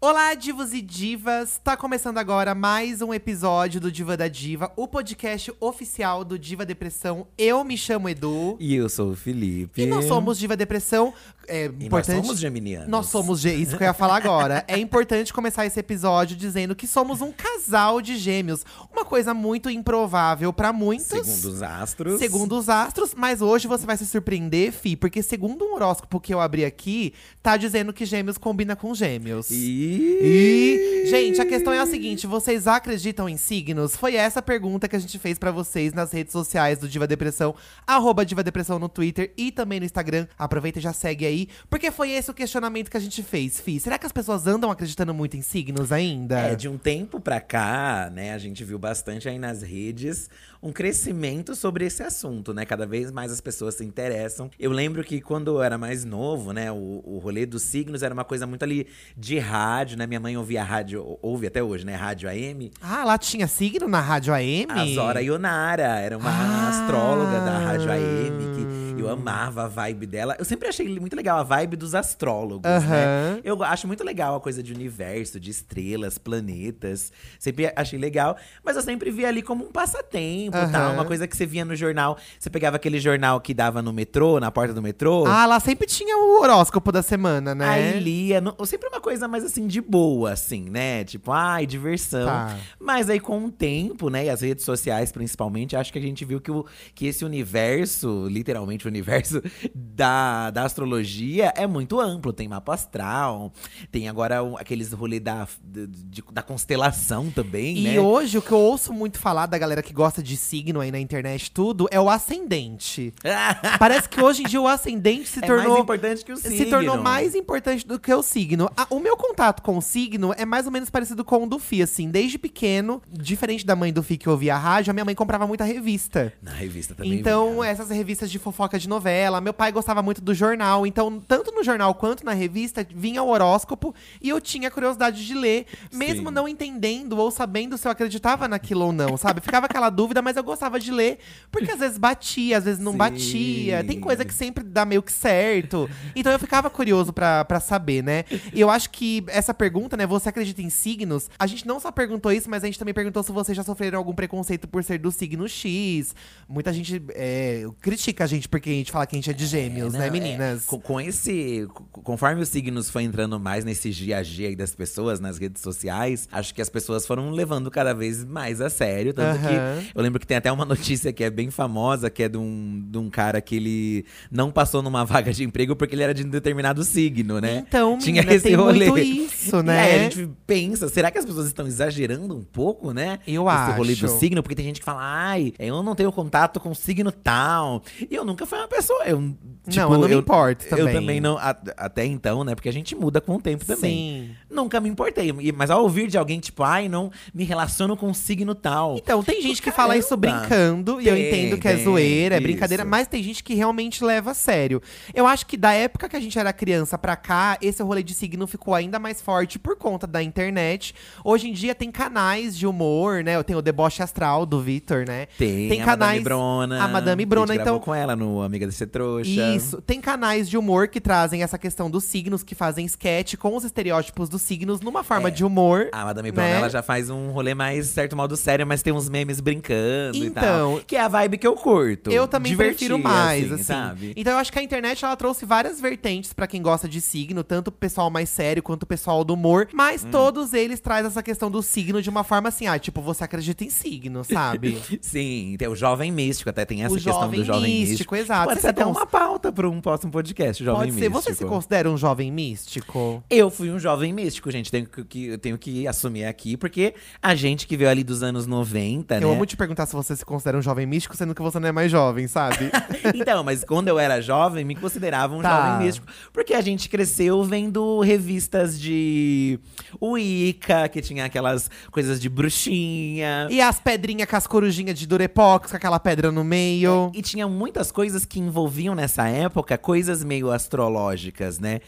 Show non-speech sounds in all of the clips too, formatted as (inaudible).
Olá, divos e divas! Tá começando agora mais um episódio do Diva da Diva, o podcast oficial do Diva Depressão. Eu me chamo Edu. E eu sou o Felipe. E nós somos Diva Depressão. É E importante. nós somos geminianos. Nós somos isso que eu ia falar agora. É (laughs) importante começar esse episódio dizendo que somos um casal de gêmeos. Uma coisa muito improvável pra muitos. Segundo os astros. Segundo os astros, mas hoje você vai se surpreender, Fi, porque segundo um horóscopo que eu abri aqui, tá dizendo que gêmeos combina com gêmeos. E... E, gente, a questão é a seguinte: vocês acreditam em signos? Foi essa a pergunta que a gente fez pra vocês nas redes sociais do Diva Depressão, arroba Diva Depressão no Twitter e também no Instagram. Aproveita e já segue aí, porque foi esse o questionamento que a gente fez, Fi. Será que as pessoas andam acreditando muito em signos ainda? É, de um tempo pra cá, né, a gente viu bastante aí nas redes um crescimento sobre esse assunto, né? Cada vez mais as pessoas se interessam. Eu lembro que quando eu era mais novo, né, o, o rolê dos signos era uma coisa muito ali de rádio, né? Minha mãe ouvia rádio, ou- ouve até hoje, né? Rádio AM. Ah, lá tinha signo na Rádio AM? A Zora Ionara era uma Ah. astróloga da Rádio AM, que eu amava a vibe dela. Eu sempre achei muito legal a vibe dos astrólogos, Aham. né? Eu acho muito legal a coisa de universo, de estrelas, planetas. Sempre achei legal. Mas eu sempre via ali como um passatempo e tal. Uma coisa que você via no jornal. Você pegava aquele jornal que dava no metrô, na porta do metrô. Ah, lá sempre tinha o horóscopo da semana, né? Aí lia, no- sempre uma coisa mais assim, de boa, assim, né? Tipo, ai, diversão. Tá. Mas aí com o tempo, né, e as redes sociais principalmente, acho que a gente viu que, o, que esse universo, literalmente o universo (laughs) da, da astrologia, é muito amplo. Tem mapa astral, tem agora aqueles rolê da, de- da constelação também, E né? hoje o que eu ouço muito falar da galera que gosta de signo aí na internet tudo é o ascendente. (laughs) Parece que hoje em dia o ascendente se é tornou mais importante que o signo. se tornou mais importante do que o signo. A- o meu contato com o signo é mais ou menos parecido com o do Fi, assim. Desde pequeno, diferente da mãe do Fi que ouvia a rádio, a minha mãe comprava muita revista. Na revista também. Então, vinha. essas revistas de fofoca de novela. Meu pai gostava muito do jornal. Então, tanto no jornal quanto na revista, vinha o horóscopo e eu tinha curiosidade de ler, mesmo Sim. não entendendo ou sabendo se eu acreditava naquilo ou não, sabe? Ficava aquela (laughs) dúvida, mas eu gostava de ler, porque às vezes batia, às vezes não Sim. batia. Tem coisa que sempre dá meio que certo. Então eu ficava curioso pra, pra saber, né? E eu acho que essa pergunta, né? Você acredita em signos? A gente não só perguntou isso, mas a gente também perguntou se vocês já sofreram algum preconceito por ser do signo X. Muita gente é, critica a gente porque a gente fala que a gente é de gêmeos, Não, né, é, meninas? com, com esse. co- Conforme os signos foi entrando mais nesse dia a dia aí das pessoas, nas redes sociais, acho que as pessoas foram levando cada vez mais a sério. Tanto Aham. que eu lembro que tem até uma (laughs) notícia que é bem famosa, que é de um, de um cara que ele não passou numa (laughs) vaga de emprego porque ele era de um determinado signo, né? Então, Tinha menina, esse rolê. muito isso, E né? aí a gente pensa, será que as pessoas estão exagerando um pouco, né? Eu Esse rolê do acho. signo, porque tem gente que fala, ai, eu não tenho contato com signo tal. E eu nunca fui uma pessoa. Eu, tipo, eu não me importo Eu também. também não. a- até então, né? Porque a gente muda com o tempo também. Sim. Nunca me importei. Mas ao ouvir de alguém, tipo, ai, não me relaciono com signo tal. Então, tem gente que fala isso Caramba. brincando, e eu Tem, entendo que é tem, zoeira, é isso. brincadeira, mas tem gente que realmente leva a sério. Eu acho que da época que a gente era criança pra cá, esse rolê de signo ficou ainda mais forte por conta da internet. Hoje em dia tem canais de humor, né? Tem o Deboche Astral do Vitor, né? Tem, tem a canais- Madame Brona. a Madame Brona, então- com ela no Amiga de Ser Trouxa. Isso. Tem canais de humor que trazem essa questão dos signos, que fazem sketch com os estereótipos dos signos numa forma É. de humor. A Madame Brona, né? ela já faz um rolê mais certo modo sério, mas tem uns memes brincando e Então, tal. Que é a vibe que eu curto. Eu também Divertir, prefiro mais, assim. sabe? Então eu acho que a internet ela trouxe várias vertentes pra quem gosta de signo, tanto o pessoal mais sério quanto o pessoal do humor, mas Hum. todos eles trazem essa questão do signo de uma forma assim, ah, tipo, você acredita em signo, sabe? (laughs) Sim, tem o jovem místico, até tem essa o questão jovem do jovem místico. místico, exato. Pode Você ser até cons- uma pauta para um próximo podcast, jovem Pode ser. místico. Você se considera um jovem místico? Eu fui um jovem místico, gente. Tenho que, tenho que assumir aqui, porque a gente que veio ali dos anos 90, Eu né? amo te perguntar se você se considera um jovem místico, sendo que você não é mais jovem, sabe? (laughs) Então, mas quando eu era jovem, me considerava um Tá. jovem místico. Porque a gente cresceu vendo revistas de Wicca, que tinha aquelas coisas de bruxinha. e as pedrinhas com as corujinhas de Durepox, com aquela pedra no meio. E tinha muitas coisas que envolviam nessa época coisas meio astrológicas, né?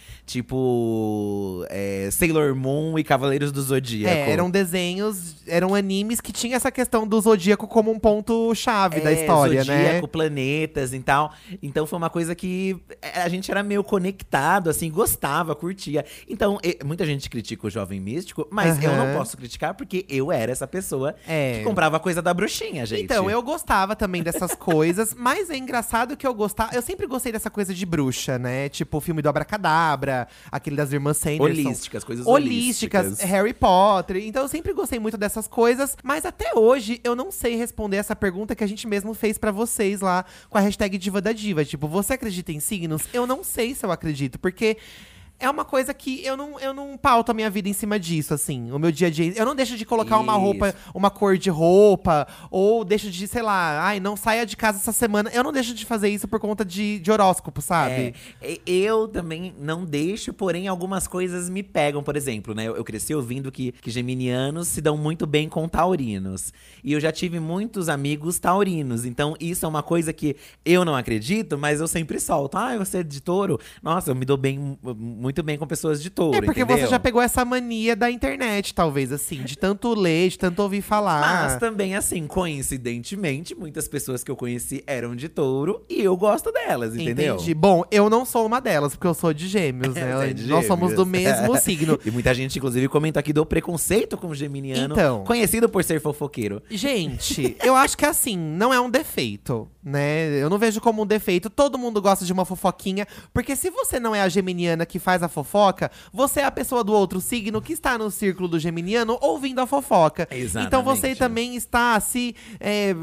Tipo, é, Sailor Moon e Cavaleiros do Zodíaco. É, eram desenhos, eram animes que tinha essa questão do zodíaco como um ponto chave da É, história, zodíaco, né? planetas e tal. Então foi uma coisa que é, a gente era meio conectado, assim, gostava, curtia. Então, muita gente critica o jovem místico, mas eu não posso criticar porque eu era essa pessoa É. que comprava coisa da bruxinha, gente. Então, eu gostava também dessas coisas, mas é engraçado que eu gostava. Eu sempre gostei dessa coisa de bruxa, né? Tipo o filme do Abracadabra, aquele das irmãs Sanderson. Holísticas, coisas holísticas, holísticas. Harry Potter. Então eu sempre gostei muito dessas coisas, mas até hoje eu não sei responder essa pergunta que a gente mesmo fez pra vocês lá com a hashtag Diva da Diva. Tipo, você acredita em signos? Eu não sei se eu acredito, porque. É uma coisa que eu não, eu não pauto a minha vida em cima disso, assim. O meu dia a dia. Eu não deixo de colocar uma Isso. roupa, uma cor de roupa, ou deixo de, sei lá, ai, não saia de casa essa semana. Eu não deixo de fazer isso por conta de, de horóscopo, sabe? É, eu também não deixo, porém algumas coisas me pegam. Por exemplo, né? Eu, eu cresci ouvindo que, que geminianos se dão muito bem com taurinos. E eu já tive muitos amigos taurinos. Então, isso é uma coisa que eu não acredito, mas eu sempre solto. Ah, você é de touro? Nossa, eu me dou bem, mu- muito bem com pessoas de touro. É porque entendeu? você já pegou essa mania da internet, talvez, assim, de tanto ler, de tanto ouvir falar. Mas também, assim, coincidentemente, muitas pessoas que eu conheci eram de touro e eu gosto delas, entendeu? Entendi. Bom, eu não sou uma delas, porque eu sou de gêmeos, (laughs) né? É de Nós somos do mesmo (laughs) signo. E muita gente, inclusive, comenta aqui do preconceito com o geminiano. Então. Conhecido por ser fofoqueiro. Gente, eu acho que assim, não é um defeito, né? Eu não vejo como um defeito. Todo mundo gosta de uma fofoquinha. Porque se você não é a geminiana que faz a fofoca, você é a pessoa do outro signo que está no círculo do geminiano ouvindo a fofoca. Exatamente. Então você também está se. é,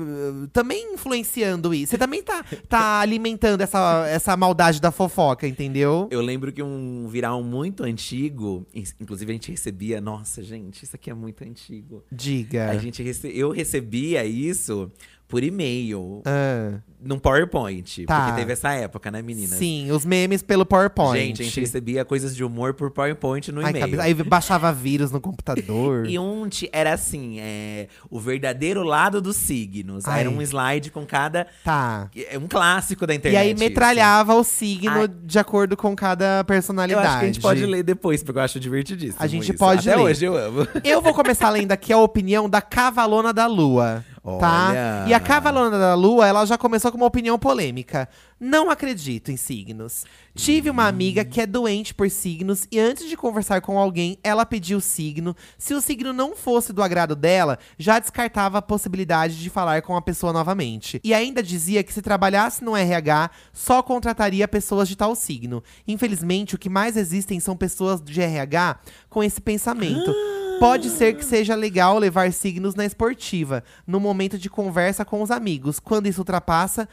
também influenciando isso. Você também tá, tá (laughs) alimentando essa, essa maldade da fofoca, entendeu? Eu lembro que um viral muito antigo, in- inclusive a gente recebia, nossa, gente, isso aqui é muito antigo. Diga. A gente rece- eu recebia isso por e-mail, Ah, num PowerPoint. Tá. Porque teve essa época, né, meninas? sim, os memes pelo PowerPoint. Gente, a gente recebia coisas de humor por PowerPoint no Ai, e-mail. Aí baixava vírus no computador. (laughs) E um ti- era assim, é, o verdadeiro lado dos signos. Ai. Era um slide com cada. Tá. É um clássico da E internet. aí isso. metralhava o signo Ai. de acordo com cada Eu personalidade. acho que a gente pode ler depois, porque eu acho divertidíssimo. A gente isso. pode Até ler. hoje eu amo. Eu vou começar lendo aqui a opinião da Cavalona da Lua. Tá? Olha. E a Cavalona da Lua, ela já começou com uma opinião polêmica. Não acredito em signos. Tive uma amiga que é doente por signos e antes de conversar com alguém, ela pediu o signo. Se o signo não fosse do agrado dela, já descartava a possibilidade de falar com a pessoa novamente. E ainda dizia que se trabalhasse no RH, só contrataria pessoas de tal signo. Infelizmente, o que mais existem são pessoas de RH com esse pensamento. Pode ser que seja legal levar signos na esportiva, no momento de conversa com os amigos. Quando isso ultrapassa,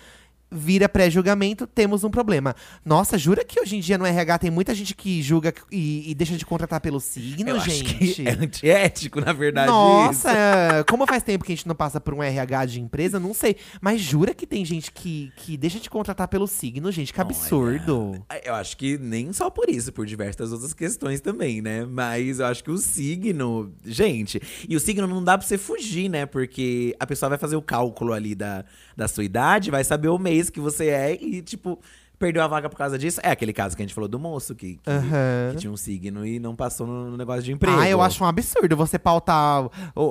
vira pré-julgamento, temos um problema. Nossa, jura que hoje em dia no RH tem muita gente que julga e, e deixa de contratar pelo signo, Eu gente? (laughs) é antiético, na verdade. Nossa, isso. (laughs) como faz tempo que a gente não passa por um RH de empresa, não sei. Mas jura que tem gente que, que deixa de contratar pelo signo, gente? Que absurdo. Eu acho que nem só por isso, por diversas outras questões também, né? Mas eu acho que o signo. Gente, e o signo não dá pra você fugir, né? Porque a pessoa vai fazer o cálculo ali da, da sua idade, vai saber o mês que você é e, tipo. Perdeu a vaga por causa disso. É aquele caso que a gente falou do moço que, que, Aham. que tinha um signo e não passou no, no negócio de emprego. Ah, eu acho um absurdo você pautar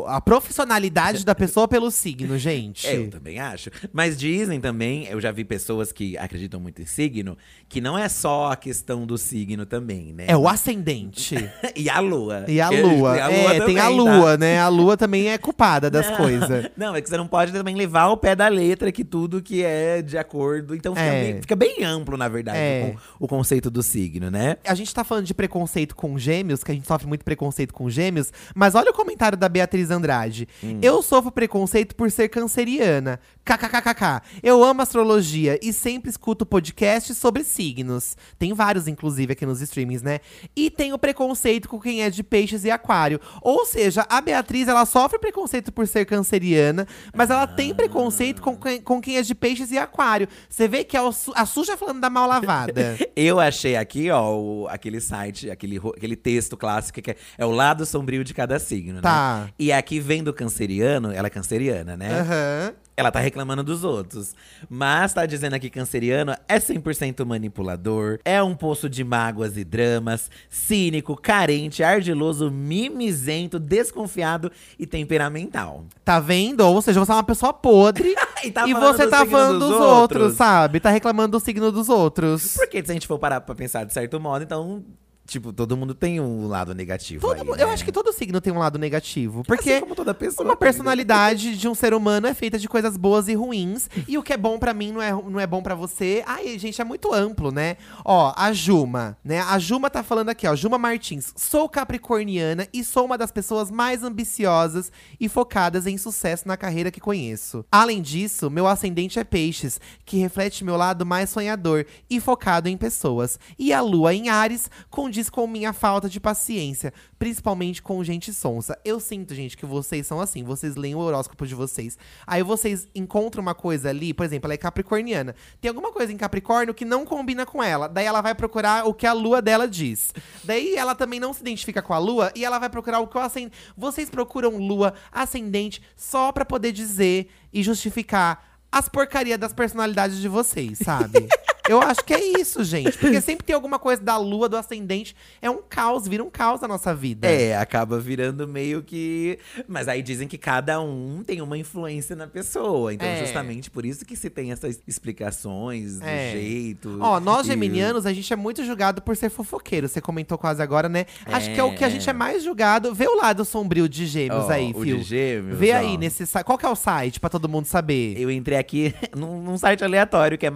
a profissionalidade da pessoa pelo signo, (laughs) gente. É, eu também acho. Mas dizem também, eu já vi pessoas que acreditam muito em signo, que não é só a questão do signo também, né? É o ascendente. (laughs) e a lua. E a lua. tem a é, tem a também, tá? lua, né? A lua também é culpada das coisas. (laughs) Não, é que você não pode também levar ao pé da letra que tudo que é de acordo. Então fica, É. bem, fica bem amplo, na verdade, É. o, o conceito do signo, né? A gente tá falando de preconceito com gêmeos, que a gente sofre muito preconceito com gêmeos, mas olha o comentário da Beatriz Andrade. Hum. Eu sofro preconceito por ser canceriana. KKKKK. Eu amo astrologia e sempre escuto podcasts sobre signos. Tem vários, inclusive, aqui nos streamings, né? E tenho preconceito com quem é de peixes e aquário. Ou seja, a Beatriz, ela sofre preconceito por ser canceriana, mas ela tem preconceito com, quem- com quem é de peixes e aquário. Você vê que su- a suja falando da mal lavada. (laughs) Eu achei aqui, ó, o- aquele site, aquele, aquele texto clássico que é, é o lado sombrio de cada signo, Tá. né? E aqui vem do canceriano, ela é canceriana, né? Aham. Ela tá reclamando dos outros. Mas tá dizendo aqui canceriano é 100% manipulador, é um poço de mágoas e dramas, cínico, carente, ardiloso, mimizento, desconfiado e temperamental. Tá vendo? Ou seja, você é uma pessoa podre (laughs) E tá e você tá falando dos dos outros. outros, sabe? Tá reclamando do signo dos outros. Porque se a gente for parar pra pensar de certo modo, então, tipo, todo mundo tem um lado negativo. Todo aí, mu- né? Eu acho que todo signo tem um lado negativo. Porque Assim como toda pessoa. uma né? personalidade de um ser humano é feita de coisas boas e ruins. (laughs) E o que é bom pra mim não é, não é bom pra você. Ai, gente, é muito amplo, né? Ó, a Juma, né? A Juma tá falando aqui, ó. Juma Martins. Sou capricorniana e sou uma das pessoas mais ambiciosas e focadas em sucesso na carreira que conheço. Além disso, meu ascendente é peixes, que reflete meu lado mais sonhador e focado em pessoas. E a lua em Ares condiz com minha falta de paciência, principalmente com gente sonsa. Eu sinto, gente, que vocês são assim. Vocês leem o horóscopo de vocês. Aí vocês encontram uma coisa ali, por exemplo, ela é capricorniana. Tem alguma coisa em Capricórnio que não combina com ela. Daí ela vai procurar o que a lua dela diz. Daí ela também não se identifica com a lua e ela vai procurar o que o ascendente. Vocês procuram lua, ascendente, só pra poder dizer e justificar as porcarias das personalidades de vocês, sabe? (laughs) Eu acho que é isso, gente. Porque (laughs) sempre tem alguma coisa da lua, do ascendente. É um caos, vira um caos na nossa vida. É, acaba virando meio que. Mas aí dizem que cada um tem uma influência na pessoa. Então, É. justamente por isso que se tem essas explicações do É. jeito. Ó, nós e- geminianos, a gente é muito julgado por ser fofoqueiro. Você comentou quase agora, né? Acho que é o que a É. gente é mais julgado. Vê o lado sombrio de gêmeos Ó, aí, Fio. de gêmeos, Vê ó. aí nesse site. Qual que é o site pra todo mundo saber? Eu entrei aqui (laughs) num, num site aleatório que é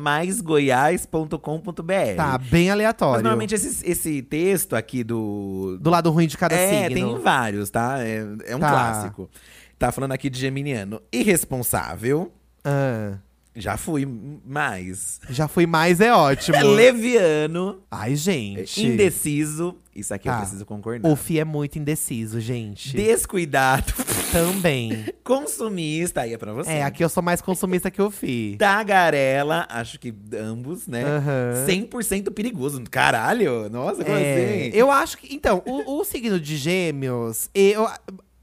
maisgoiás.com.br. Tá, bem aleatório. Mas normalmente esse, esse texto aqui do. Do lado ruim de cada é, signo. tem vários, tá? É, é um Tá. clássico. Tá falando aqui de Geminiano. Irresponsável. Ah, Já fui mais. já fui mais, é ótimo. É leviano. Ai, gente. Indeciso. Isso aqui eu Tá. preciso concordar. O Fi é muito indeciso, gente. Descuidado. Também. (laughs) Consumista. Aí é pra você. É, aqui eu sou mais consumista que o Fi. (laughs) Tagarela. Acho que ambos, né? Aham. 100% perigoso. Caralho. Nossa, como É, assim? eu acho que. Então, o, o signo de Gêmeos, eu,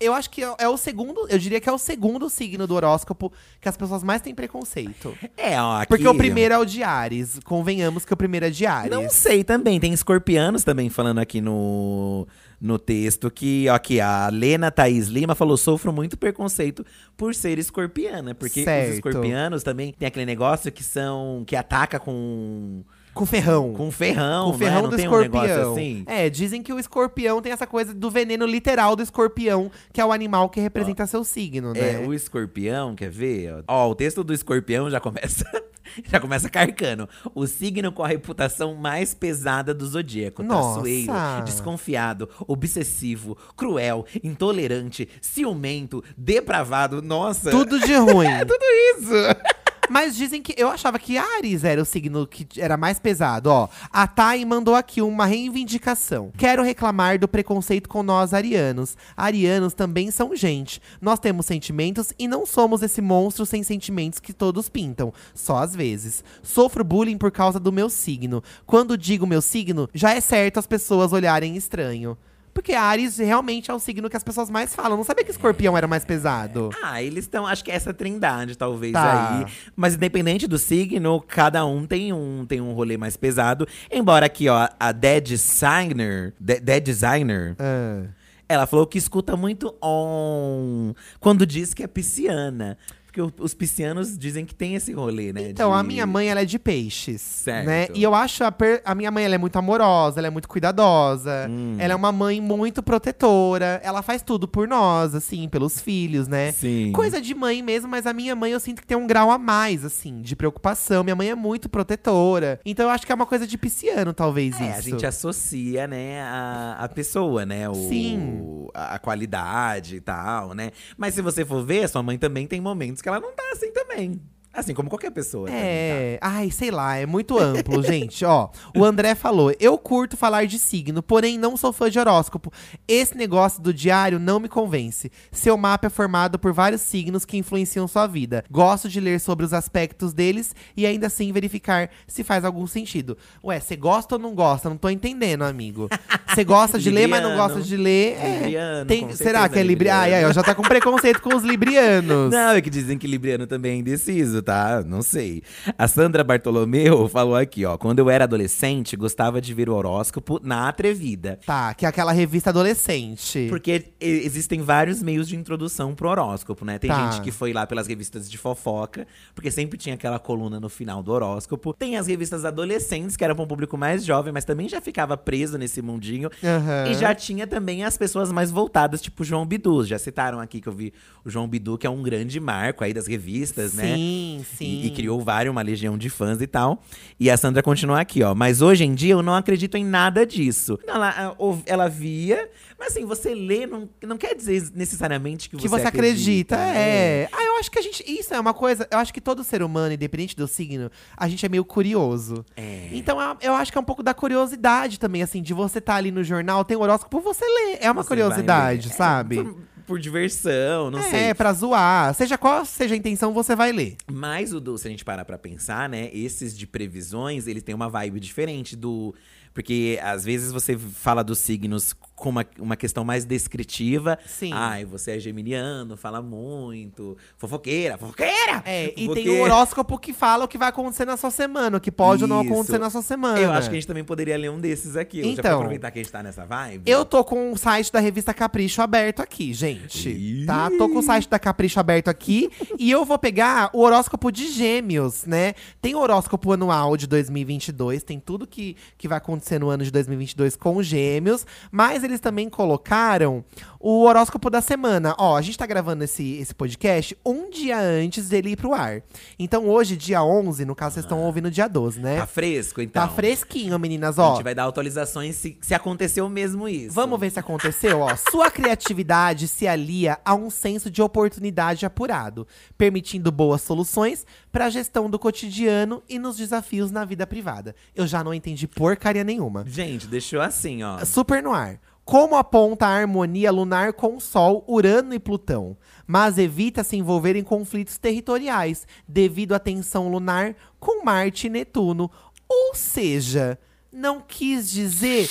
eu acho que é, é o segundo. Eu diria que é o segundo signo do horóscopo que as pessoas mais têm preconceito. É, ó, aqui, Porque o primeiro é o de Ares. Convenhamos que o primeiro é de Ares. Não sei também. Tem escorpianos também falando aqui no, no texto que, ó, aqui, a Lena Thaís Lima falou: sofro muito preconceito por ser escorpiana. Porque Certo. os escorpianos também tem aquele negócio que são. que ataca com. Com ferrão. com ferrão. Com o ferrão é? Não do escorpião. um assim? É, dizem que o escorpião tem essa coisa do veneno literal do escorpião, que é o animal que representa seu signo, né? É, o escorpião, quer ver? Ó, o texto do escorpião já começa. (laughs) já começa carcando. O signo com a reputação mais pesada do zodíaco. Nossa. Traiçoeiro, desconfiado, obsessivo, cruel, intolerante, ciumento, depravado. Nossa! Tudo de (laughs) ruim. tudo isso! Mas dizem que. Eu achava que Ares era o signo que era mais pesado, ó. A Thay mandou aqui uma reivindicação. Quero reclamar do preconceito com nós arianos. Arianos também são gente. Nós temos sentimentos e não somos esse monstro sem sentimentos que todos pintam. Só às vezes. Sofro bullying por causa do meu signo. Quando digo meu signo, já é certo as pessoas olharem estranho. Porque Ares realmente é o signo que as pessoas mais falam. Não sabia que escorpião era mais pesado. Ah, eles estão. Acho que é essa trindade, talvez, Tá. aí. Mas independente do signo, cada um tem um, tem um rolê mais pesado. Embora aqui, ó, a Dead Designer. De- Dead Designer. Ah. Ela falou que escuta muito on quando diz que é pisciana. Porque os piscianos dizem que tem esse rolê, né? Então, de- a minha mãe, ela é de peixes, Certo. né? E eu acho a, per- a minha mãe, ela é muito amorosa, ela é muito cuidadosa. Hum. Ela é uma mãe muito protetora. Ela faz tudo por nós, assim, pelos filhos, né? Sim. Coisa de mãe mesmo, mas a minha mãe eu sinto que tem um grau a mais, assim, de preocupação. Minha mãe é muito protetora. Então eu acho que é uma coisa de pisciano, talvez, É, isso. a gente associa, né, a, a pessoa, né? O, Sim. A, a qualidade e tal, né? Mas se você for ver, sua mãe também tem momentos que ela não tá assim também. Assim como qualquer pessoa. também, É, ai, sei lá, é muito amplo, (laughs) gente. Ó, o André falou: eu curto falar de signo, porém não sou fã de horóscopo. Esse negócio do diário não me convence. Seu mapa é formado por vários signos que influenciam sua vida. Gosto de ler sobre os aspectos deles e ainda assim verificar se faz algum sentido. Ué, você gosta ou não gosta? Não tô entendendo, amigo. Você gosta de ler, mas não gosta de ler. É. Libriano, Tem- será que é é libriano? Ai, ai, ó, já tá com preconceito com os librianos. (laughs) Não, é que dizem que Libriano também é indeciso, tá? Não sei. A Sandra Bartolomeu falou aqui, ó. Quando eu era adolescente, gostava de ver o horóscopo na Atrevida. Tá, que é aquela revista adolescente. Porque existem vários meios de introdução pro horóscopo, né? Tem Tá. gente que foi lá pelas revistas de fofoca, porque sempre tinha aquela coluna no final do horóscopo. Tem as revistas adolescentes, que eram pra um público mais jovem, mas também já ficava preso nesse mundinho. Aham. E já tinha também as pessoas mais voltadas, tipo o João Bidu. Já citaram aqui que eu vi o João Bidu, que é um grande marco aí das revistas, né? Sim, sim. E, e criou vários, uma legião de fãs e tal. E a Sandra continua aqui, ó. Mas hoje em dia eu não acredito em nada disso. Ela, a- ou- ela via, mas assim, você lê não, não quer dizer necessariamente que, que você acredita. acredita, é. Ah, eu acho que a gente. Isso é uma coisa. Eu acho que todo ser humano, independente do signo, a gente é meio curioso. É. Então a- eu acho que é um pouco da curiosidade também, assim, de você estar ali no jornal, tem horóscopo, você lê. É uma Você curiosidade, sabe? É, por, diversão, não é, sei. pra zoar. Seja qual seja a intenção, você vai ler. Mas o do, se a gente parar pra pensar, né? Esses de previsões, eles têm uma vibe diferente do. Porque às vezes você fala dos signos com uma, uma questão mais descritiva. Sim. Ai, você é geminiano, fala muito. Fofoqueira, fofoqueira! É, e tem o horóscopo que fala o que vai acontecer na sua semana, o que pode ou não Isso. acontecer na sua semana. Eu acho que a gente também poderia ler um desses aqui. hoje, pra Então. aproveitar que a gente tá nessa vibe. Eu tô com o site da revista Capricho aberto aqui, gente. Ih. Tá? Tô com o site da Capricho aberto aqui. (laughs) e eu vou pegar o horóscopo de gêmeos, né? Tem o horóscopo anual de 2022. Tem tudo que, que vai acontecer no ano de 2022 com os gêmeos. Mas eles também colocaram o horóscopo da semana. Ó, a gente tá gravando esse, esse podcast um dia antes dele ir pro ar. Então hoje, dia 11, no caso vocês estão ouvindo dia 12, né? Tá fresco, então. Tá fresquinho, meninas, A ó. gente vai dar atualizações se, se aconteceu mesmo isso. Vamos ver se aconteceu, ó. (laughs) Sua criatividade se alia a um senso de oportunidade apurado, permitindo boas soluções para a gestão do cotidiano e nos desafios na vida privada. Eu já não entendi porcaria nenhuma. Gente, deixou assim, ó. Super no ar. Como aponta a harmonia lunar com Sol, Urano e Plutão, mas evita se envolver em conflitos territoriais devido à tensão lunar com Marte e Netuno. Ou seja, não quis dizer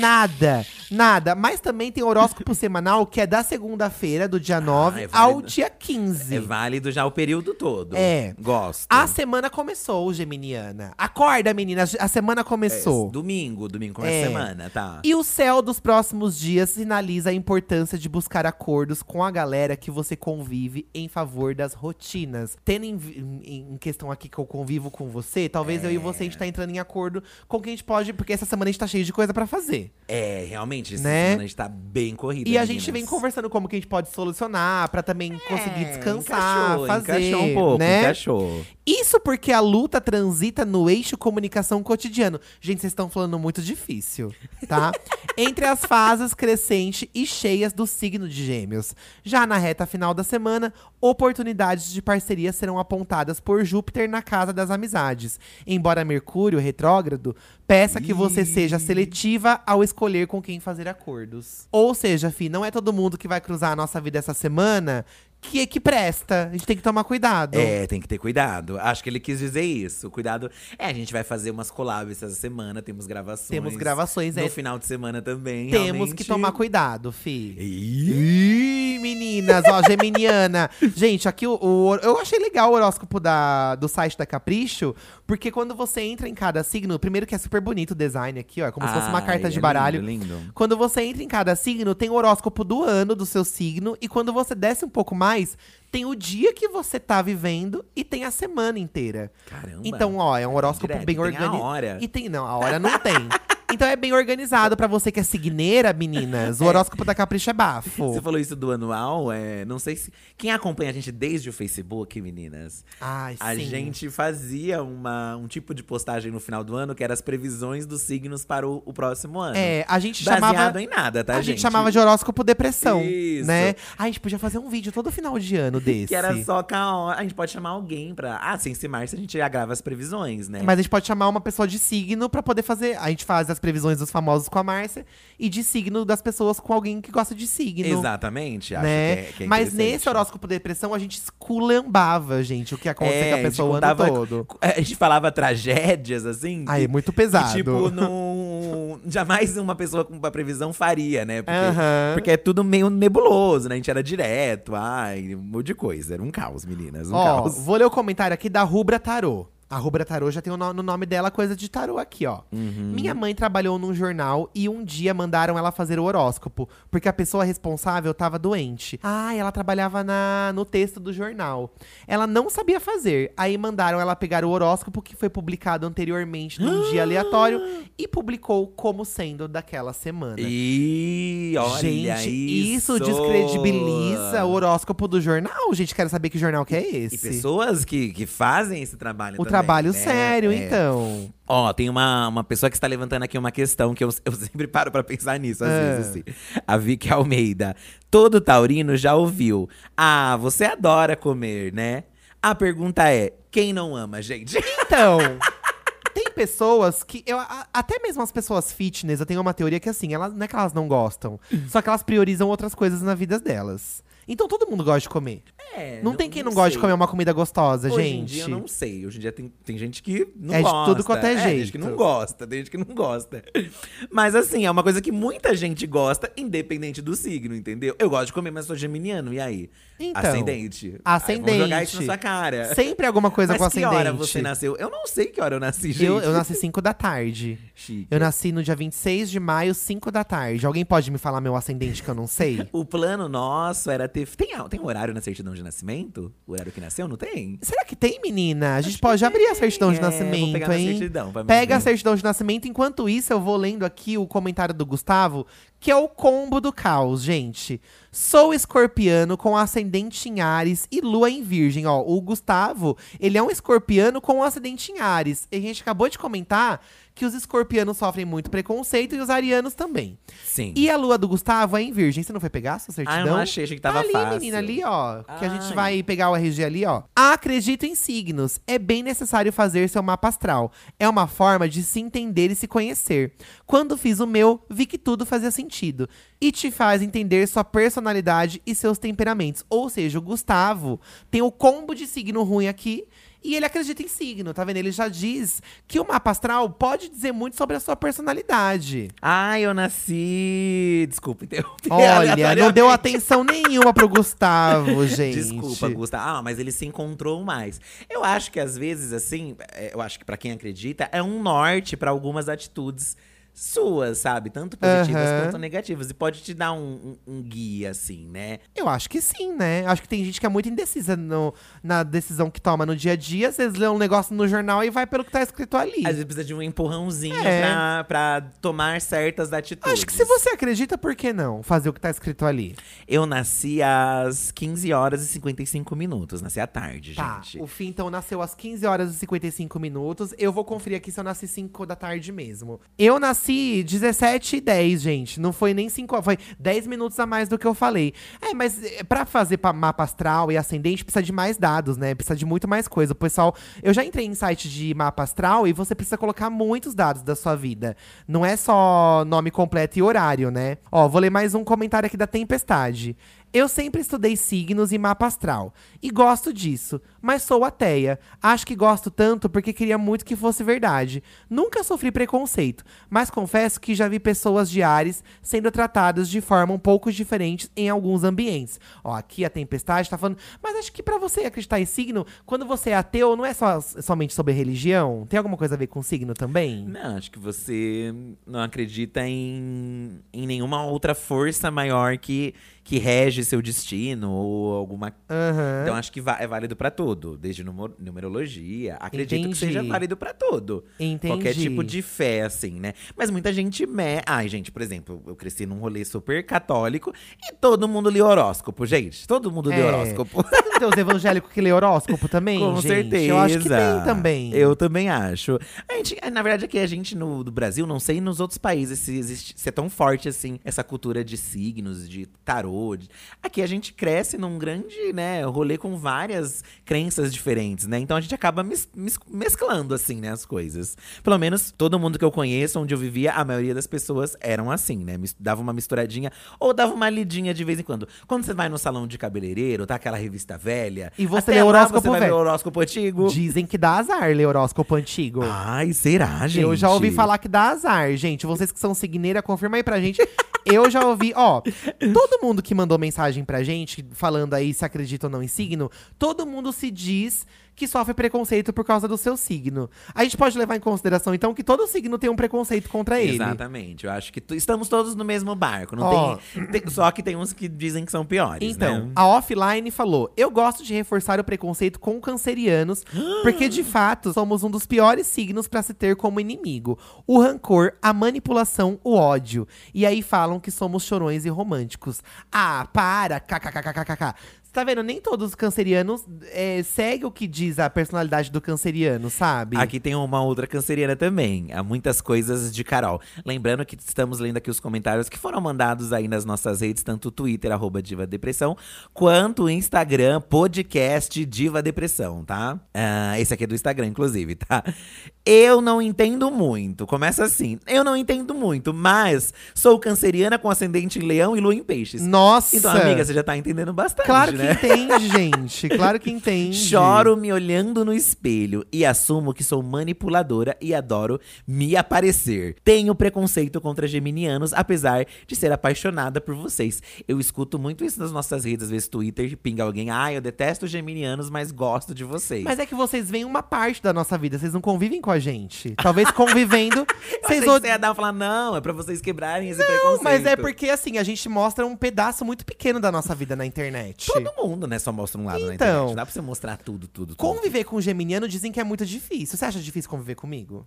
nada, nada. Mas também tem horóscopo (laughs) semanal que é da segunda-feira, do dia 9, é ao dia 15. É válido já o período todo. É. Gosto. A semana começou, Geminiana. Acorda, meninas, a semana começou. É, domingo, domingo começa É. a semana, tá? E o céu dos próximos dias sinaliza a importância de buscar acordos com a galera que você convive em favor das rotinas. Tendo em, em- em questão aqui que eu convivo com você, talvez eu e você a gente tá entrando em acordo com quem a gente pode, porque essa semana a gente tá cheio de coisa pra fazer. É, realmente, essa Né? semana a gente tá bem corrida. E a meninas. gente vem conversando como que a gente pode solucionar pra também conseguir É, descansar, encaixou, fazer, Encaixou um pouco, né? encaixou. Isso porque a luta transita no eixo comunicação cotidiano. Gente, vocês estão falando muito difícil, tá? (laughs) Entre as fases crescente e cheias do signo de Gêmeos. Já na reta final da semana, oportunidades de parceria serão apontadas por Júpiter na casa das amizades. Embora Mercúrio retrógrado peça que você seja seletiva ao escolher com quem fazer acordos. Ou seja, fi, não é todo mundo que vai cruzar a nossa vida essa semana que, que presta. A gente tem que tomar cuidado. É, tem que ter cuidado. Acho que ele quis dizer isso. Cuidado. É, a gente vai fazer umas collabs essa semana, temos gravações. Temos gravações, no é. final de semana também. Temos realmente. que tomar cuidado, fi. Ih, meninas, ó, geminiana. (laughs) Gente, aqui o, o- eu achei legal o horóscopo da, do site da Capricho, porque quando você entra em cada signo, primeiro que é super bonito o design aqui, ó, é como se fosse uma ai, carta de é baralho. Lindo, lindo. Quando você entra em cada signo, tem o horóscopo do ano do seu signo. E quando você desce um pouco mais, tem o dia que você tá vivendo e tem a semana inteira. Caramba. Então, ó, é um horóscopo Direto, bem tem a orgânico. hora. E tem, não, a hora não tem. (laughs) Então é bem organizado pra você que é signeira, meninas. O horóscopo da Capricha é bafo. Você falou isso do anual, é, não sei se. Quem acompanha a gente desde o Facebook, meninas? Ai, A sim. gente fazia uma, um tipo de postagem no final do ano que era as previsões dos signos para o, o próximo ano. É, a gente Baseado chamava. em nada, tá, a gente chamava de horóscopo depressão, Isso. né? A gente podia fazer um vídeo todo final de ano desse. (laughs) Que era só caó. A gente pode chamar alguém pra. Ah, sem se Márcia, a gente já grava as previsões, né? Mas a gente pode chamar uma pessoa de signo pra poder fazer. A gente faz as previsões dos famosos com a Márcia e de signo das pessoas com alguém que gosta de signo. Exatamente, acho Né? que é, que é Mas nesse horóscopo depressão, a gente esculambava, gente, o que acontecia É, com a a gente pessoa o ano todo. (laughs) A gente falava tragédias, assim. Que- é muito que, pesado. tipo, não. (laughs) Jamais uma pessoa com uma previsão faria, né? Porque, Aham. porque é tudo meio nebuloso, né? A gente era direto, ai, um monte de coisa. Era um caos, meninas. Um Ó, caos. vou ler o comentário aqui da Rubra Tarô. A Rubra Tarô já tem o no, no nome dela coisa de tarô aqui, ó. Uhum. Minha mãe trabalhou num jornal e um dia mandaram ela fazer o horóscopo, porque a pessoa responsável tava doente. Ah, ela trabalhava na, no texto do jornal. Ela não sabia fazer. Aí mandaram ela pegar o horóscopo que foi publicado anteriormente num dia aleatório e publicou como sendo daquela semana. E olha gente, isso. isso descredibiliza o horóscopo do jornal. Gente, quero saber que jornal que é esse. E pessoas que, que fazem esse trabalho O também, trabalho né? sério, É. então. Ó, tem uma, uma pessoa que está levantando aqui uma questão que eu, eu sempre paro pra pensar nisso, às É. vezes, assim. A Vicky Almeida. Todo taurino já ouviu. Ah, você adora comer, né? A pergunta é: quem não ama, gente? (laughs) Então, tem pessoas que. Eu, a- até mesmo as pessoas fitness, eu tenho uma teoria que assim, elas, não é que elas não gostam, só que elas priorizam outras coisas na vida delas. Então todo mundo gosta de comer. É, Não, tem quem não, gosta de sei. comer uma comida gostosa, Hoje gente. em dia eu não sei. Hoje em dia tem, tem gente que não É de gosta. tudo quanto é Tem gente que jeito. não gosta, tem gente que não gosta. Mas assim, é uma coisa que muita gente gosta, independente do signo, entendeu? Eu gosto de comer, mas sou geminiano, e aí? Então, ascendente. ascendente. Ai, vamos jogar isso na sua cara. Sempre alguma coisa mas com que ascendente. hora você nasceu? Eu não sei que hora eu nasci, gente. Eu, eu nasci 5 da tarde. Chique. Eu nasci no dia 26 de maio, 5 da tarde. Alguém pode me falar meu ascendente que eu não sei? (laughs) O plano nosso era ter. Tem, tem um horário na certidão de nascimento? O horário que nasceu? Não tem? Será que tem, menina? A gente Acho pode abrir a certidão de é, nascimento, pegar hein? certidão Pega a certidão de nascimento. Enquanto isso, eu vou lendo aqui o comentário do Gustavo, que é o combo do caos, gente. Sou escorpiano com ascendente em Ares e lua em Virgem. Ó, o Gustavo, ele é um escorpiano com ascendente em Ares. E a gente acabou de comentar que os escorpianos sofrem muito preconceito e os arianos também. Sim. E a lua do Gustavo é em Virgem. Você não foi pegar a sua certidão? Ah, eu não achei, achei que tava Tá ali, fácil. menina, ali, ó. Que a gente Ai. vai pegar o RG ali, ó. Acredito em signos. É bem necessário fazer seu mapa astral. É uma forma de se entender e se conhecer. Quando fiz o meu, vi que tudo fazia sentido. E te faz entender sua personalidade e seus temperamentos. Ou seja, o Gustavo tem o combo de signo ruim aqui. E ele acredita em signo, tá vendo? Ele já diz que o mapa astral pode dizer muito sobre a sua personalidade. Ai, eu nasci. Desculpa, interrompi. Olha, (laughs) não deu atenção nenhuma pro Gustavo, (laughs) gente. Desculpa, Gustavo. Ah, mas ele se encontrou mais. Eu acho que às vezes, assim, é, eu acho que pra quem acredita, é um norte pra algumas atitudes suas, sabe? Tanto positivas Aham. quanto negativas. E pode te dar um, um- um guia, assim, né? Eu acho que sim, né? Acho que tem gente que é muito indecisa no- na decisão que toma no dia a dia. Às vezes lê um negócio no jornal e vai pelo que tá escrito ali. Às vezes precisa de um empurrãozinho É. pra, pra tomar certas atitudes. Acho que se você acredita, por que não fazer o que tá escrito ali? Eu nasci às 15 horas e 55 minutos. Nasci à tarde, Tá, gente. o fim então nasceu às 15 horas e 55 minutos. Eu vou conferir aqui se eu nasci 5 da tarde mesmo. Eu nasci 17 e 10, gente. Não foi nem 5 horas, foi 10 minutos a mais do que eu falei. É, mas é, pra fazer pa- mapa astral e ascendente precisa de mais dados, né? Precisa de muito mais coisa. O pessoal, eu já entrei em site de mapa astral e você precisa colocar muitos dados da sua vida. Não é só nome completo e horário, né? Ó, vou ler mais um comentário aqui da Tempestade. Eu sempre estudei signos e mapa astral. E gosto disso. Mas sou ateia. Acho que gosto tanto porque queria muito que fosse verdade. Nunca sofri preconceito. Mas confesso que já vi pessoas de Ares sendo tratadas de forma um pouco diferente em alguns ambientes. Ó, aqui a Tempestade tá falando. Mas acho que pra você acreditar em signo, quando você é ateu, não é só, somente sobre religião? Tem alguma coisa a ver com signo também? Não, acho que você não acredita em, em nenhuma outra força maior que, que rege seu destino ou alguma. Aham. Então acho que é válido pra tudo, desde numerologia. Acredito Entendi. que seja válido pra tudo. Entendi. Qualquer tipo de fé, assim, né? Mas muita gente. Me... Ai, gente, por exemplo, eu cresci num rolê super católico e todo mundo lia horóscopo, gente. Todo mundo lia É. horóscopo. Não tem os evangélicos que lê horóscopo também, Com gente? certeza. Eu acho que tem também. Eu também acho. A gente, na verdade, aqui a gente no do Brasil, não sei nos outros países se existe se é tão forte assim essa cultura de signos, de tarô. Aqui a gente cresce num grande, né, rolê com várias crenças diferentes, né? Então a gente acaba mes- mes- mesclando assim, né, as coisas. Pelo menos todo mundo que eu conheço, onde eu vivia, a maioria das pessoas eram assim, né? Dava uma misturadinha ou dava uma lidinha de vez em quando. Quando você vai no salão de cabeleireiro, tá aquela revista velha, E você lê horóscopo você vai velho. horóscopo antigo. Dizem que dá azar ler horóscopo antigo. Ai, será, gente? Eu já ouvi falar que dá azar, gente. Vocês que são signeira, confirma aí pra gente. Eu já ouvi, ó, (laughs) todo mundo que mandou mensagem pra gente, falando aí se acredita ou não em signo, todo mundo se diz que sofre preconceito por causa do seu signo. A gente pode levar em consideração, então, que todo signo tem um preconceito contra ele. Exatamente. Eu acho que estamos todos no mesmo barco. Não Ó. tem, tem- Só que tem uns que dizem que são piores, Então, né? a offline falou: Eu gosto de reforçar o preconceito com cancerianos, (gasps) porque de fato somos um dos piores signos pra se ter como inimigo: o rancor, a manipulação, o ódio. E aí falam que somos chorões e românticos. Ah, para! KKKKKK. Você tá vendo? Nem todos os cancerianos é, seguem o que diz a personalidade do canceriano, sabe? Aqui tem uma outra canceriana também. Há muitas coisas de Carol. Lembrando que estamos lendo aqui os comentários que foram mandados aí nas nossas redes, tanto o Twitter, arroba Diva Depressão, quanto o Instagram, podcast Diva Depressão, tá? Ah, esse aqui é do Instagram, inclusive, tá? Eu não entendo muito. Começa assim. Eu não entendo muito, mas sou canceriana com ascendente em leão e lua em peixes. Nossa! Então, amiga, você já tá entendendo bastante, Claro que né? entende, gente. Claro que entende. Choro me olhando no espelho e assumo que sou manipuladora e adoro me aparecer. Tenho preconceito contra geminianos, apesar de ser apaixonada por vocês. Eu escuto muito isso nas nossas redes, às vezes Twitter, pinga alguém, ah, eu detesto geminianos, mas gosto de vocês. Mas é que vocês veem uma parte da nossa vida, vocês não convivem com a gente. Talvez convivendo, (laughs) vocês que odeiam. você ia dar e falar, não, é pra vocês quebrarem esse preconceito. Mas é porque, assim, a gente mostra um pedaço muito pequeno da nossa vida na internet. Todo mundo, né, só mostra um lado na Então, internet. Não dá pra você mostrar tudo, tudo, tudo. Conviver com um geminiano dizem que é muito difícil. Você acha difícil conviver comigo?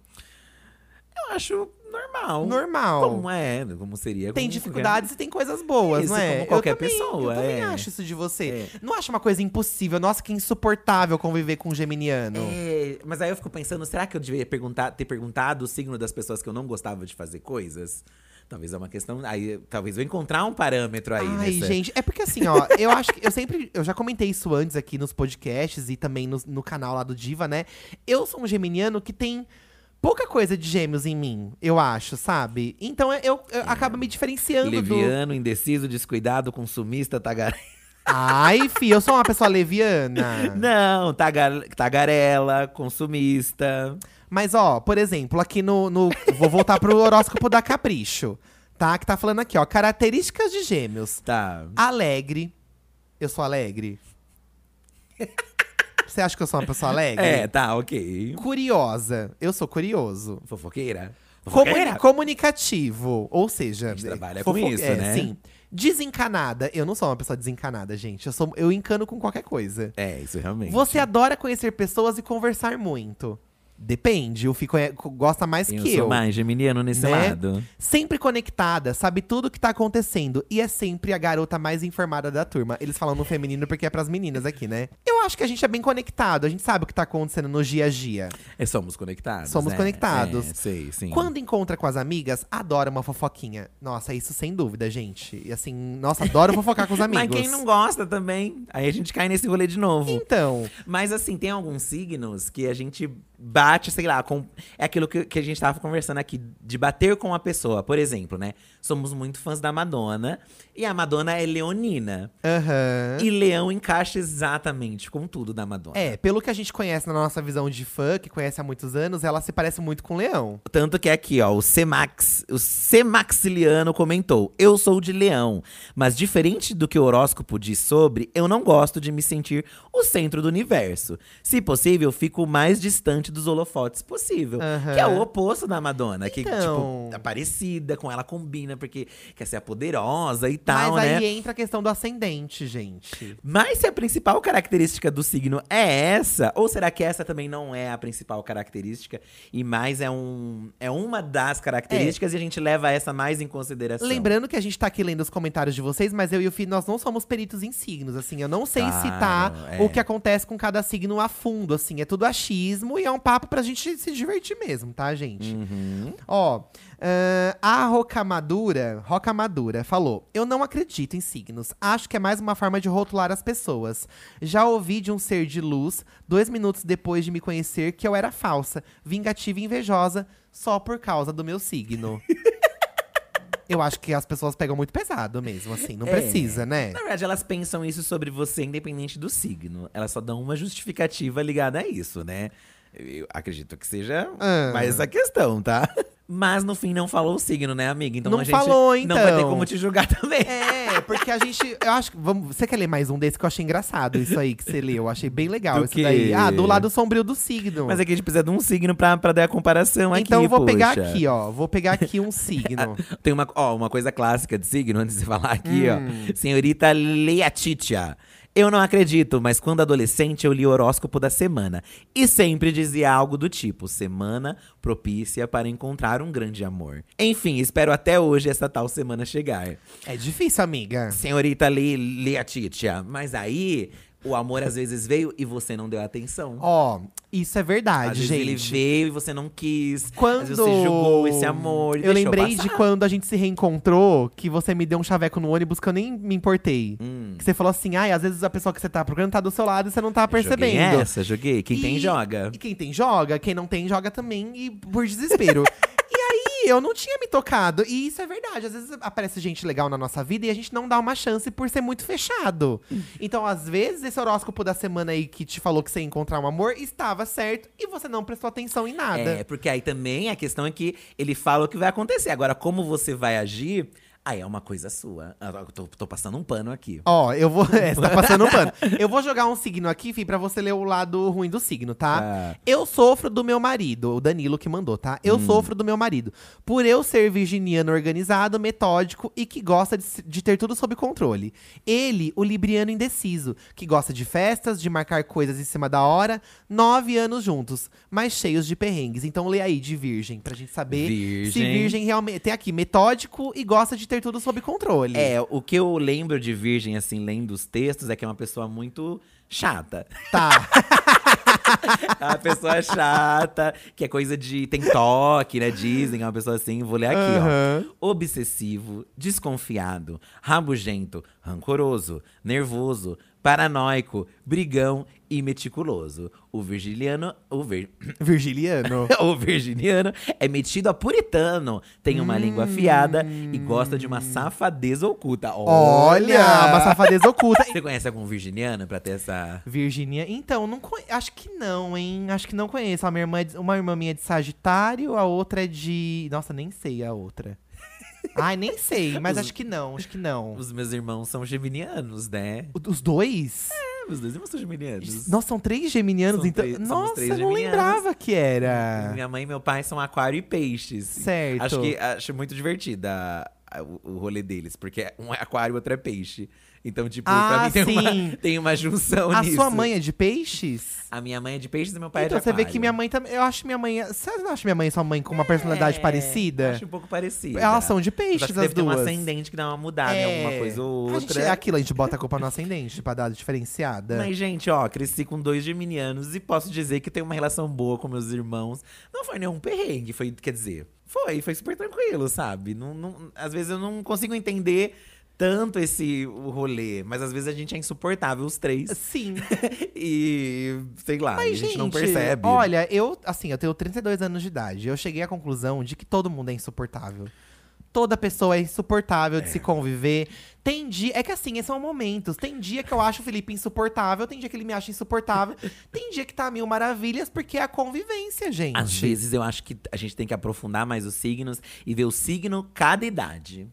Eu acho normal. Normal. Como é, como seria. Tem como dificuldades e tem coisas boas, Isso, não é? como qualquer eu também, pessoa, Eu também é. acho isso de você. É. Não acha uma coisa impossível. Nossa, que insuportável conviver com um geminiano. É, mas aí eu fico pensando, será que eu devia perguntar, ter perguntado o signo das pessoas que eu não gostava de fazer coisas? Talvez é uma questão. Aí talvez eu encontrar um parâmetro aí. Ai, nessa- gente, é porque assim, ó, (laughs) eu acho que eu sempre. Eu já comentei isso antes aqui nos podcasts e também no, no canal lá do Diva, né? Eu sou um geminiano que tem pouca coisa de gêmeos em mim, eu acho, sabe? Então eu, eu acabo me diferenciando do. Leviano, indeciso, descuidado, consumista, tagar... Ai, (laughs) fi, eu sou uma pessoa leviana. Não, tagar... tagarela, consumista. Mas, ó, por exemplo, aqui no, no. Vou voltar pro horóscopo da Capricho. Tá? Que tá falando aqui, ó. Características de gêmeos. Tá. Alegre. Eu sou alegre. (laughs) Você acha que eu sou uma pessoa alegre? É, tá, ok. Curiosa. Eu sou curioso. Fofoqueira? Comuni- Fofoqueira? comunicativo. Ou seja, A gente trabalha com isso, é, né? Sim. Desencanada. Eu não sou uma pessoa desencanada, gente. Eu, sou, eu encano com qualquer coisa. É, isso realmente. Você adora conhecer pessoas e conversar muito. Depende, o Fico é- gosta mais eu que sou eu. mais geminiano nesse né? lado. Sempre conectada, sabe tudo o que tá acontecendo. E é sempre a garota mais informada da turma. Eles falam no feminino porque é pras meninas aqui, né? Eu acho que a gente é bem conectado. A gente sabe o que tá acontecendo no dia a dia. É, somos conectados. Somos né? conectados. É, sei, sim. Quando encontra com as amigas, adora uma fofoquinha. Nossa, isso sem dúvida, gente. E assim, nossa, adoro fofocar com os amigos. (laughs) Mas quem não gosta também? Aí a gente cai nesse rolê de novo. Então, Mas assim, tem alguns signos que a gente bate, sei lá, com. É aquilo que, que a gente tava conversando aqui, de bater com a pessoa. Por exemplo, né? Somos muito fãs da Madonna. E a Madonna é leonina. aham. E leão encaixa exatamente com tudo da Madonna. É, pelo que a gente conhece na nossa visão de fã, que conhece há muitos anos, ela se parece muito com o leão. Tanto que aqui, ó, o Semax, o Semaxiliano comentou: Eu sou de leão, mas diferente do que o horóscopo diz sobre, eu não gosto de me sentir o centro do universo. Se possível, fico mais distante dos holofotes possível. Aham. Que é o oposto da Madonna. Que, Então. tipo, é parecida, com ela combina, porque quer ser a poderosa e tal, Mas né? aí entra a questão do ascendente, gente. Mas se a principal característica do signo é essa, ou será que essa também não é a principal característica e mais é um é uma das características e a gente leva essa mais em consideração? Lembrando que a gente tá aqui lendo os comentários de vocês, mas eu e o Fih, nós não somos peritos em signos, assim. Eu não sei Claro, citar é. o que acontece com cada signo a fundo, assim. É tudo achismo e é um papo pra gente se divertir mesmo, tá, gente? Uhum. Ó, ahn, a Roca Madura, Roca Madura falou: Eu não acredito em signos. Acho que é mais uma forma de rotular as pessoas. Já ouvi de um ser de luz, dois minutos depois de me conhecer, que eu era falsa, vingativa e invejosa, só por causa do meu signo. (laughs) Eu acho que as pessoas pegam muito pesado mesmo, assim. Não É. precisa, né? Na verdade, elas pensam isso sobre você independente do signo. Elas só dão uma justificativa ligada a isso, né? Eu acredito que seja Ah. mais essa questão, tá? Mas no fim não falou o signo, né, amiga? Então Não a gente falou, não vai ter então. como te julgar (laughs) também. É, porque a gente. Eu acho que. Vamos, você quer ler mais um desse que eu achei engraçado, isso aí que você leu? Eu achei bem legal Do isso quê? daí. Ah, do lado sombrio do signo. Mas é que a gente precisa de um signo pra, pra dar a comparação aqui, então eu vou pegar poxa. aqui, ó. Vou pegar aqui um signo. (laughs) Tem uma, ó, uma coisa clássica de signo, antes de falar aqui, Hum. ó. Senhorita Leatitia. Eu não acredito, mas quando adolescente eu li o horóscopo da semana. E sempre dizia algo do tipo: semana propícia para encontrar um grande amor. Enfim, espero até hoje essa tal semana chegar. É difícil, amiga. Senhorita Le Leatitia. Mas aí, o amor às vezes veio e você não deu atenção. Ó, isso é às verdade, vezes gente. ele veio e você não quis. Quando Às vezes você julgou esse amor. Eu lembrei passar. de quando a gente se reencontrou, que você me deu um chaveco no ônibus que eu nem me importei. Hum. Que você falou assim, ai, às vezes a pessoa que você tá procurando tá do seu lado e você não tá Joguei percebendo. essa, joguei. Quem tem, E- joga. E quem tem, joga. Quem não tem, joga também. E por desespero. (laughs) e eu não tinha me tocado. E isso é verdade. Às vezes aparece gente legal na nossa vida e a gente não dá uma chance por ser muito fechado. Então, às vezes, esse horóscopo da semana aí que te falou que você ia encontrar um amor estava certo e você não prestou atenção em nada. É, porque aí também a questão é que ele fala o que vai acontecer. Agora, como você vai agir, aí é uma coisa sua. Eu tô, tô passando um pano aqui. Ó, eu vou. (laughs) É, você tá passando um pano. Eu vou jogar um signo aqui, Fih, pra você ler o lado ruim do signo, tá? Tá. Eu sofro do meu marido, o Danilo que mandou, tá? Eu Hum. sofro do meu marido. Por eu ser virginiano organizado, metódico e que gosta de, se- de ter tudo sob controle. Ele, o libriano indeciso, que gosta de festas, de marcar coisas em cima da hora. Nove anos juntos, mas cheios de perrengues. Então lê aí de virgem, pra gente saber se Virgem. virgem realmente. Tem aqui, metódico e gosta de ter tudo sob controle. É, o que eu lembro de Virgem, assim, lendo os textos, é que é uma pessoa muito chata. Tá. (laughs) É uma pessoa chata, que é coisa de. Tem toque, né? Dizem, é uma pessoa assim. Vou ler aqui, Aham. ó. Obsessivo, desconfiado, rabugento, rancoroso, nervoso, paranoico, brigão e meticuloso. O virgiliano. O, vir, (coughs) Virgiliano. (laughs) o virginiano é metido a puritano, tem uma língua afiada e gosta de uma safadeza oculta. Olha, uma safadeza oculta. (laughs) Você conhece algum virginiano pra ter essa. Virgínia. Então, não conhe- acho que não, hein? Acho que não conheço. A minha irmã é de- uma irmã minha é de Sagitário, a outra é de. Nossa, nem sei a outra. Ai, nem sei, mas Os- acho que não, acho que não. Os meus irmãos são geminianos, né? Os dois? É, Meus dois irmãos são geminianos. Nossa, são três geminianos, São então. três- Nossa, três eu não geminianos. lembrava que era. Minha mãe e meu pai são aquário e peixes. Certo. Acho que acho muito divertida o, o rolê deles, porque um é aquário e outro é peixe. Então, tipo, Ah, pra mim tem uma, tem uma junção A nisso. sua mãe é de peixes? A minha mãe é de peixes e meu pai então é de você vê que minha mãe também. Eu acho minha mãe. Você não acha minha mãe e sua mãe com uma personalidade É, parecida? Acho um pouco parecida. Elas são de peixes, as deve ter um duas. ascendente que dá uma mudada em alguma coisa ou A gente, outra. é aquilo, a gente bota a culpa no ascendente pra dar diferenciada. Mas, gente, ó, cresci com dois geminianos e posso dizer que tenho uma relação boa com meus irmãos. Não foi nenhum perrengue, foi, quer dizer, foi, foi super tranquilo, sabe? Não, não- às vezes eu não consigo entender tanto esse rolê, mas às vezes a gente é insuportável, os três. Sim. (laughs) e, sei lá, Mas, a gente, gente, não percebe. Olha, eu, assim, eu tenho 32 anos de idade. Eu cheguei à conclusão de que todo mundo é insuportável. Toda pessoa é insuportável de se conviver. Tem dia. É que assim, são momentos. Tem dia que eu acho o Felipe insuportável, tem dia que ele me acha insuportável. tem dia que tá mil maravilhas, porque é a convivência, gente. Às vezes eu acho que a gente tem que aprofundar mais os signos e ver o signo cada idade.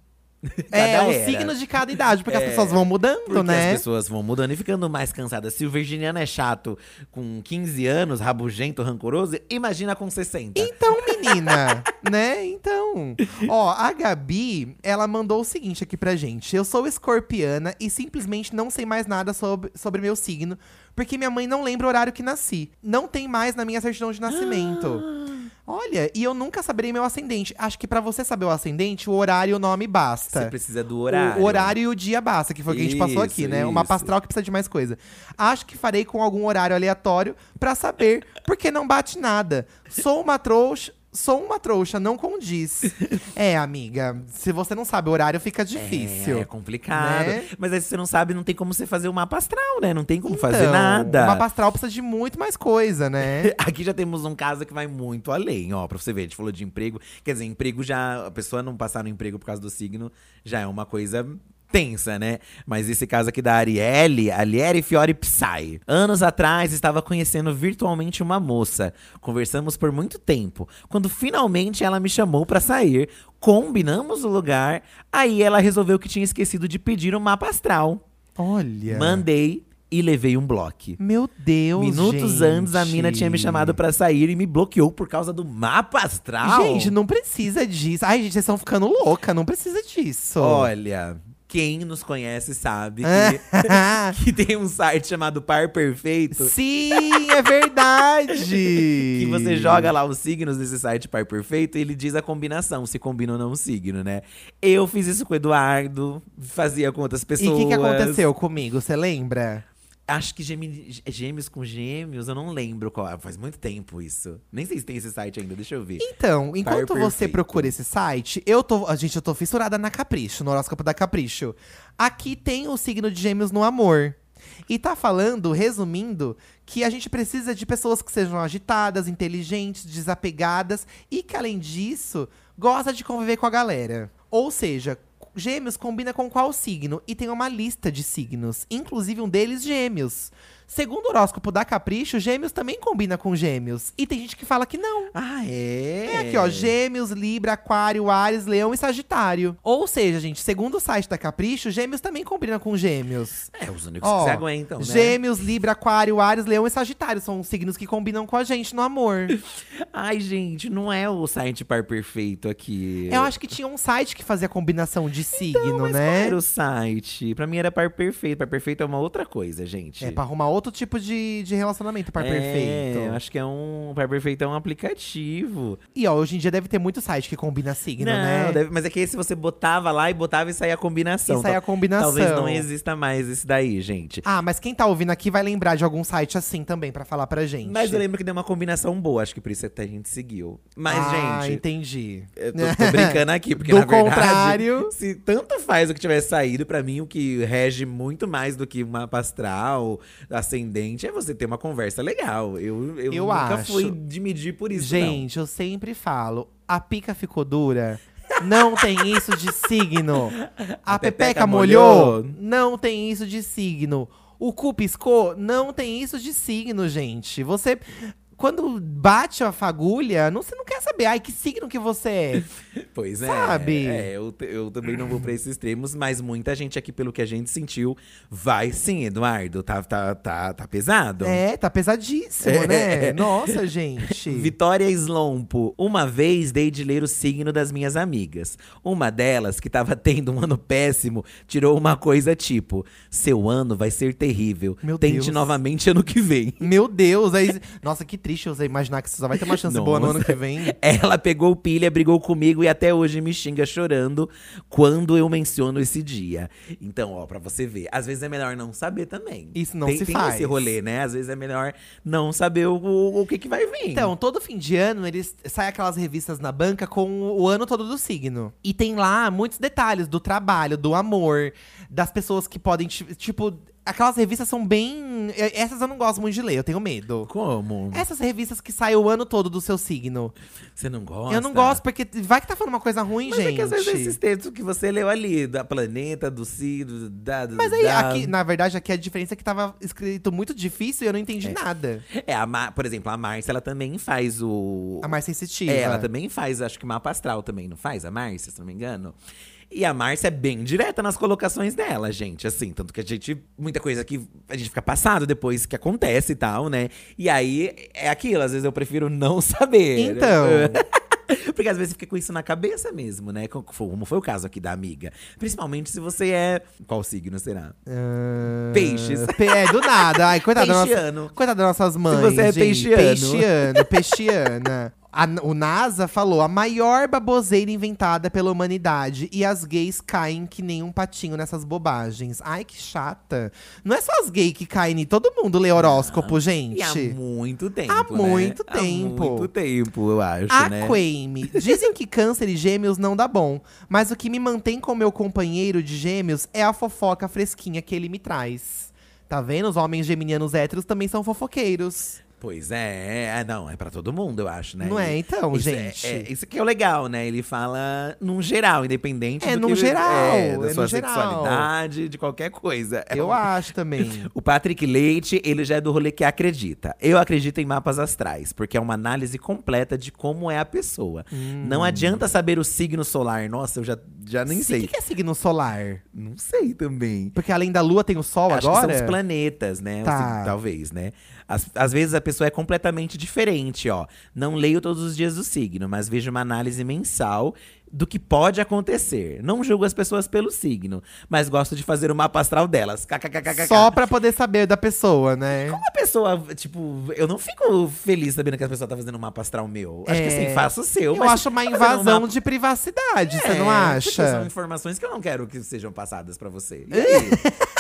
É, os era. signos de cada idade, porque as É, pessoas vão mudando, né? as pessoas vão mudando e ficando mais cansadas. Se o virginiano é chato com 15 anos, rabugento, rancoroso, imagina com 60. Então, (laughs) menina, né? Então. Ó, a Gabi, ela mandou o seguinte aqui pra gente. Eu sou escorpiana e simplesmente não sei mais nada sobre, sobre meu signo, porque minha mãe não lembra o horário que nasci. Não tem mais na minha certidão de nascimento. Olha, e eu nunca saberei meu ascendente. Acho que pra você saber o ascendente, o horário e o nome basta. Você precisa do horário. O horário e o dia basta, que foi o que a gente passou aqui, né? Uma pastral que precisa de mais coisa. Acho que farei com algum horário aleatório pra saber, porque não bate nada. Sou uma trouxa. Sou uma trouxa, não condiz. (laughs) é, amiga, se você não sabe o horário, fica difícil. É, é complicado. né? Mas aí se você não sabe, não tem como você fazer o mapa astral, né? Não tem como fazer Então, nada. Uma pastral precisa de muito mais coisa, né? (laughs) Aqui já temos um caso que vai muito além, ó, pra você ver. A gente falou de emprego. Quer dizer, emprego já. A pessoa não passar no emprego por causa do signo já é uma coisa tensa, né? Mas esse caso aqui da Arielle, Aliere Fiore Psy. Anos atrás, estava conhecendo virtualmente uma moça. Conversamos por muito tempo. Quando finalmente ela me chamou pra sair, combinamos o lugar. Aí ela resolveu que tinha esquecido de pedir um mapa astral. Olha. Mandei e levei um bloco. Meu Deus, Minutos gente. antes, a mina tinha me chamado pra sair e me bloqueou por causa do mapa astral. Gente, não precisa disso. Ai, gente, vocês estão ficando louca, não precisa disso. Olha, quem nos conhece sabe Ah. que, (laughs) que tem um site chamado Par Perfeito. Sim, é verdade. (laughs) Que você joga lá os signos desse site Par Perfeito e ele diz a combinação, se combina ou não o signo, né? Eu fiz isso com o Eduardo, fazia com outras E pessoas. o que, que aconteceu comigo? Você lembra? Acho que gême- gêmeos com gêmeos, eu não lembro qual. Faz muito tempo isso. Nem sei se tem esse site ainda, deixa eu ver. Então, enquanto você perfeito. procura esse site, eu tô. A gente, eu tô fissurada na Capricho, no horóscopo da Capricho. Aqui tem o signo de gêmeos no amor. E tá falando, resumindo, que a gente precisa de pessoas que sejam agitadas, inteligentes, desapegadas e que, além disso, gosta de conviver com a galera. Ou seja, gêmeos combina com qual signo? E tem uma lista de signos, inclusive um deles gêmeos. Segundo o horóscopo da Capricho, gêmeos também combina com gêmeos. E tem gente que fala que não. Ah, é? É aqui, ó, Gêmeos, Libra, Aquário, Ares, Leão e Sagitário. Ou seja, gente, segundo o site da Capricho, Gêmeos também combina com Gêmeos. É, os únicos Ó, que se aguentam, né? Gêmeos, Libra, Aquário, Ares, Leão e Sagitário são os signos que combinam com a gente no amor. (laughs) Ai, gente, não é o site par perfeito aqui. Eu acho que tinha um site que fazia combinação de signo, Então, Mas qual né? era o site? Pra mim era par perfeito. Par perfeito é uma outra coisa, gente. É pra arrumar outro tipo de, de relacionamento par É, perfeito. eu acho que é um. Par perfeito é um aplicativo. E ó, hoje em dia deve ter muito site que combina signo, não, né? deve- mas é que esse você botava lá e botava e saía a combinação. E saía a Tal- combinação. Talvez não exista mais esse daí, gente. Ah, mas quem tá ouvindo aqui vai lembrar de algum site assim também pra falar pra gente. Mas eu lembro que deu uma combinação boa, acho que por isso até a gente seguiu. Mas, ah, gente. entendi. Eu tô, tô brincando aqui, porque (laughs) Do na verdade, contrário- se tanto faz o que tiver saído, pra mim o que rege muito mais do que uma astral, ascendente, é você ter uma conversa legal. Eu, eu, Eu nunca acho. fui de medir por isso, Gente, eu sempre falo, a pica ficou dura. Não tem isso de signo. A, A pepeca, pepeca molhou? molhou? Não tem isso de signo. O cu piscou? Não tem isso de signo, gente. Você. Quando bate a fagulha, não, você não quer saber. Ai, que signo que você é. (laughs) Pois é. Sabe? É, eu, eu também não vou pra esses extremos, mas muita gente aqui, pelo que a gente sentiu, vai sim, Eduardo. Tá, tá, tá, tá pesado. É, tá pesadíssimo, né? Nossa, gente. (laughs) Vitória Slompo. Uma vez dei de ler o signo das minhas amigas. Uma delas, que tava tendo um ano péssimo, tirou uma coisa tipo: Seu ano vai ser terrível. Meu Tente Deus. novamente ano que vem. Meu Deus, aí. Nossa, que triste você imaginar que você só vai ter uma chance boa no Nossa. ano que vem. (laughs) Ela pegou pilha, brigou comigo e até hoje me xinga chorando quando eu menciono esse dia. Então, ó, pra você ver, às vezes é melhor não saber também. Isso não tem, se tem faz. esse rolê, né? Às vezes é melhor não saber o, o, o que, que vai vir. Então, todo fim de ano, eles saem aquelas revistas na banca com o ano todo do signo. E tem lá muitos detalhes do trabalho, do amor, das pessoas que podem, ti- tipo. Aquelas revistas são bem. Essas eu não gosto muito de ler, eu tenho medo. como? Essas revistas que saem o ano todo do seu signo. Você não gosta? Eu não gosto, porque vai que tá falando uma coisa ruim, Mas gente. é que às vezes esses textos que você leu ali, da planeta, do signo, da. Mas aí, da... aqui, na verdade, aqui a diferença é que tava escrito muito difícil e eu não entendi nada. É, a Mar- por exemplo, a Márcia, ela também faz o. A mais sensitiva. É, ela também faz, acho que mapa astral também, não faz? A Márcia, se não me engano. E a Márcia é bem direta nas colocações dela, gente. Assim, tanto que a gente. Muita coisa que a gente fica passado depois que acontece e tal, né? E aí é aquilo, às vezes eu prefiro não (laughs) saber. Então. (laughs) Porque às vezes fica com isso na cabeça mesmo, né? Como foi, como foi o caso aqui da amiga. Principalmente se você é. Qual signo será? Ah, Peixes. pe- É, do nada. Ai, coitada da nossa, Peixiano. coitada das nossas mães. você é gente. peixiano. Peixiano, peixiana. (laughs) A- o NASA falou a maior baboseira inventada pela humanidade. E as gays caem que nem um patinho nessas bobagens. Ai, que chata. Não é só as gays que caem, todo mundo lê horóscopo, gente. E há muito tempo. Há né? muito Há tempo. muito tempo, eu acho, A né? Quaime. Dizem que câncer e gêmeos não dá bom. Mas o que me mantém com meu companheiro de gêmeos é a fofoca fresquinha que ele me traz. Tá vendo? Os homens geminianos héteros também são fofoqueiros. Pois é, é, não, é pra todo mundo, eu acho, né? Não é, então, isso gente. É, é- isso que é o legal, né? Ele fala num geral, independente É, do num que, geral, é, é da no sua geral. sexualidade, de qualquer coisa. É Eu um- (laughs) acho também. O Patrick Leite, ele já é do rolê que acredita. Eu acredito em mapas astrais, porque é uma análise completa de como é a pessoa. Hum. Não adianta saber o signo solar. Nossa, eu já, já nem O sei. que, que é signo solar? Não sei também. Porque além da lua tem o sol Acho agora? são os planetas, né? Tá. Talvez, né? Às, às vezes a pessoa é completamente diferente, ó. Não leio todos os dias do signo, mas vejo uma análise mensal do que pode acontecer. Não julgo as pessoas pelo signo, mas gosto de fazer o mapa astral delas. KKKKK. Só pra poder saber da pessoa, né? Uma pessoa, tipo, eu não fico feliz sabendo que a pessoa tá fazendo um mapa astral meu. Acho que É. assim, faça o seu. Eu acho uma tá fazendo um invasão mapa- de privacidade, você É, não Tipo, acha? são informações que eu não quero que sejam passadas pra você. E aí? (laughs)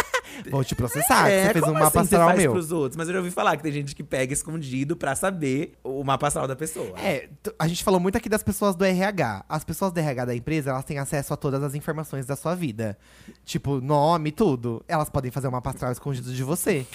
Vou te processar, que É, você fez um mapa assim você astral faz meu. pros outros? Mas eu já ouvi falar que tem gente que pega escondido pra saber o mapa astral da pessoa. É, a gente falou muito aqui das pessoas do RH. As pessoas do RH da empresa, elas têm acesso a todas as informações da sua vida. Tipo, nome, tudo. Elas podem fazer um mapa astral escondido de você.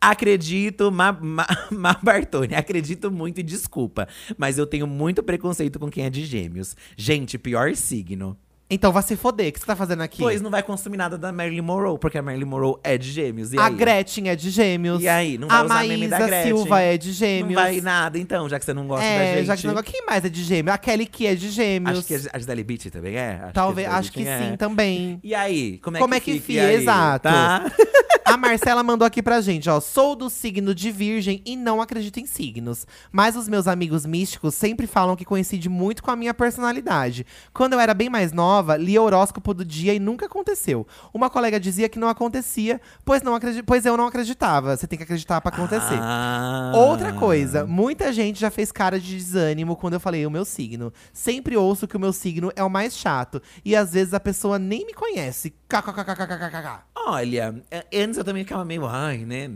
Acredito, Ma, Ma, (laughs) Ma Bartoni, acredito muito e desculpa. Mas eu tenho muito preconceito com quem é de gêmeos. Gente, pior signo. Então vai se foder. O que você tá fazendo aqui? Pois não vai consumir nada da Marilyn Monroe, porque a Marilyn Monroe é de gêmeos. E a aí? Gretchen é de gêmeos. E aí? Não vai a usar meme da Maísa Gretchen? Silva é de Não gêmeos. vai nada, então, já que você não gosta da é, gente. já que não, quem mais é de gêmeos? A Kelly que é de gêmeos. Acho que a Gisele Beach também é? Acho Talvez, Gisele acho que é. sim também. E aí? Como é Como que é que fica? fica? Aí? Exato. Tá? (laughs) A Marcela mandou aqui pra gente, ó. Sou do signo de Virgem e não acredito em signos. Mas os meus amigos místicos sempre falam que coincide muito com a minha personalidade. Quando eu era bem mais nova, lia horóscopo do dia e nunca aconteceu. Uma colega dizia que não acontecia, pois, não acredi pois eu não acreditava. Você tem que acreditar pra acontecer. Ah. Outra coisa, muita gente já fez cara de desânimo quando eu falei o meu signo. Sempre ouço que o meu signo é o mais chato. E às vezes a pessoa nem me conhece. KKKKKKK. Olha, antes eu também ficava meio, ai, né?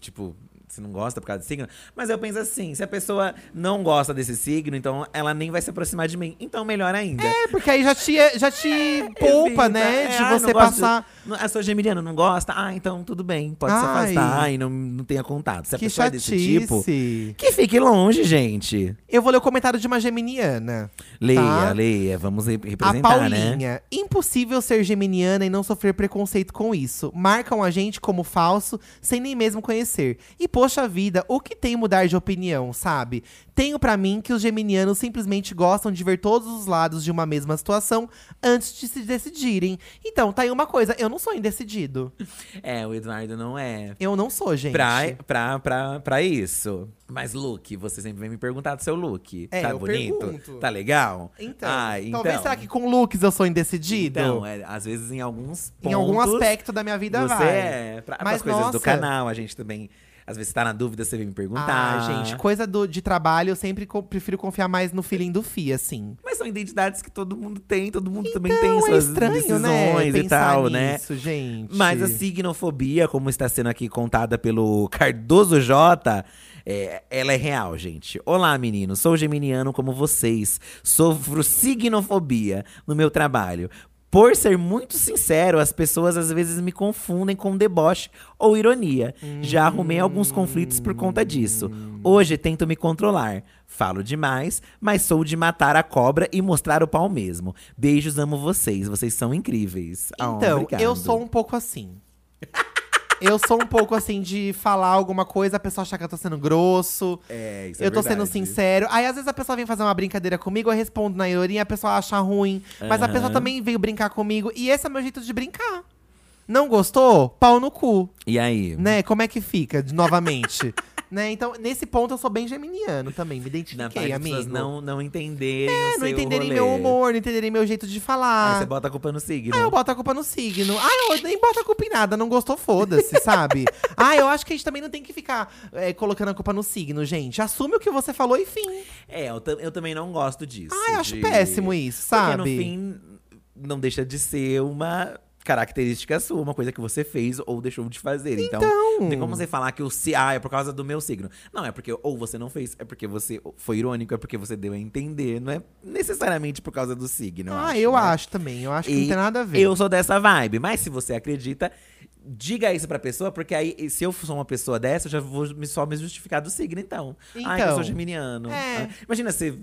Tipo, você não gosta por causa do signo. Mas eu penso assim: se a pessoa não gosta desse signo, então ela nem vai se aproximar de mim. Então, melhor ainda. É, porque aí já te, já te (laughs) poupa, Evita. né? É, de ah, você de- passar. A sua geminiana não gosta? Ah, então tudo bem, pode se Ai. afastar. Ai, não, não tenha contato. Se a Que pessoa é desse tipo, chatice. que fique longe, gente. Eu vou ler o comentário de uma geminiana. Leia, Tá. leia, vamos re- A representar, né? Paulinha. Impossível ser geminiana e não sofrer preconceito com isso. Marcam a gente como falso, sem nem mesmo conhecer. E poxa vida, o que tem mudar de opinião, sabe? Tenho pra mim que os geminianos simplesmente gostam de ver todos os lados de uma mesma situação antes de se decidirem. Então, tá aí uma coisa, eu não sou indecidido. (laughs) É, o Eduardo não é. Eu não sou, gente. Pra, pra, pra, pra isso. Mas look, você sempre vem me perguntar do seu look. É, tá eu bonito? pergunto. Tá legal? Então, Ah, talvez então. será que com looks eu sou indecidido? Então, é, às vezes em alguns pontos. em algum aspecto da minha vida Você vai. é. Pra, Mas, as coisas do nossa. canal, a gente também. Às vezes tá na dúvida, você vem me perguntar. Ah, gente, coisa do, de trabalho, eu sempre co- prefiro confiar mais no feeling do Fia, assim. Mas são identidades que todo mundo tem, todo mundo também Então, tem é suas estranho, decisões né? e Pensar tal, né? nisso, gente. Mas a signofobia, como está sendo aqui contada pelo Cardoso J, é, ela é real, gente. Olá, meninos. Sou geminiano como vocês. Sofro signofobia no meu trabalho. Por ser muito sincero, as pessoas às vezes me confundem com deboche ou ironia. Já arrumei alguns conflitos por conta disso. Hoje tento me controlar. Falo demais, mas sou de matar a cobra e mostrar o pau mesmo. Beijos, amo vocês. Vocês são incríveis. Ah, Então, obrigado. eu sou um pouco assim. (laughs) Eu sou um pouco assim de falar alguma coisa, a pessoa achar que eu tô sendo grosso. É, isso é eu tô sendo sincero. Aí às vezes a pessoa vem fazer uma brincadeira comigo, eu respondo na ironia, a pessoa acha ruim. Mas a Aham. pessoa também veio brincar comigo. E esse é o meu jeito de brincar. Não gostou? Pau no cu. E aí? Né? Como é que fica, novamente? (laughs) né? Então, nesse ponto, eu sou bem geminiano também. Me identifiquei, amigo. pessoas não, não entenderem É, não entenderem rolê. meu humor, não entenderem meu jeito de Aí falar. você bota a culpa no signo. Ah, eu boto a culpa no signo. Ah, eu nem boto a culpa em nada, não gostou, foda-se, (laughs) sabe? Ah, eu acho que a gente também não tem que ficar é, colocando a culpa no signo, gente. Assume o que você falou e fim. É, eu, eu também não gosto disso. Ah, eu acho de- péssimo isso, sabe? Porque no fim, não deixa de ser uma característica sua, uma coisa que você fez ou deixou de fazer. Então, não tem como você falar que o si, ah, é por causa do meu signo. Não, é porque ou você não fez, é porque você foi irônico, é porque você deu a entender, não é necessariamente por causa do signo. ah, acho, eu né? acho também. Eu acho que E não tem nada a ver. Eu sou dessa vibe, mas se você acredita, diga isso pra pessoa, porque aí, se eu sou uma pessoa dessa, eu já vou me, só me justificar do signo, então. Ah, que eu Então. sou geminiano. É. Ah, imagina, você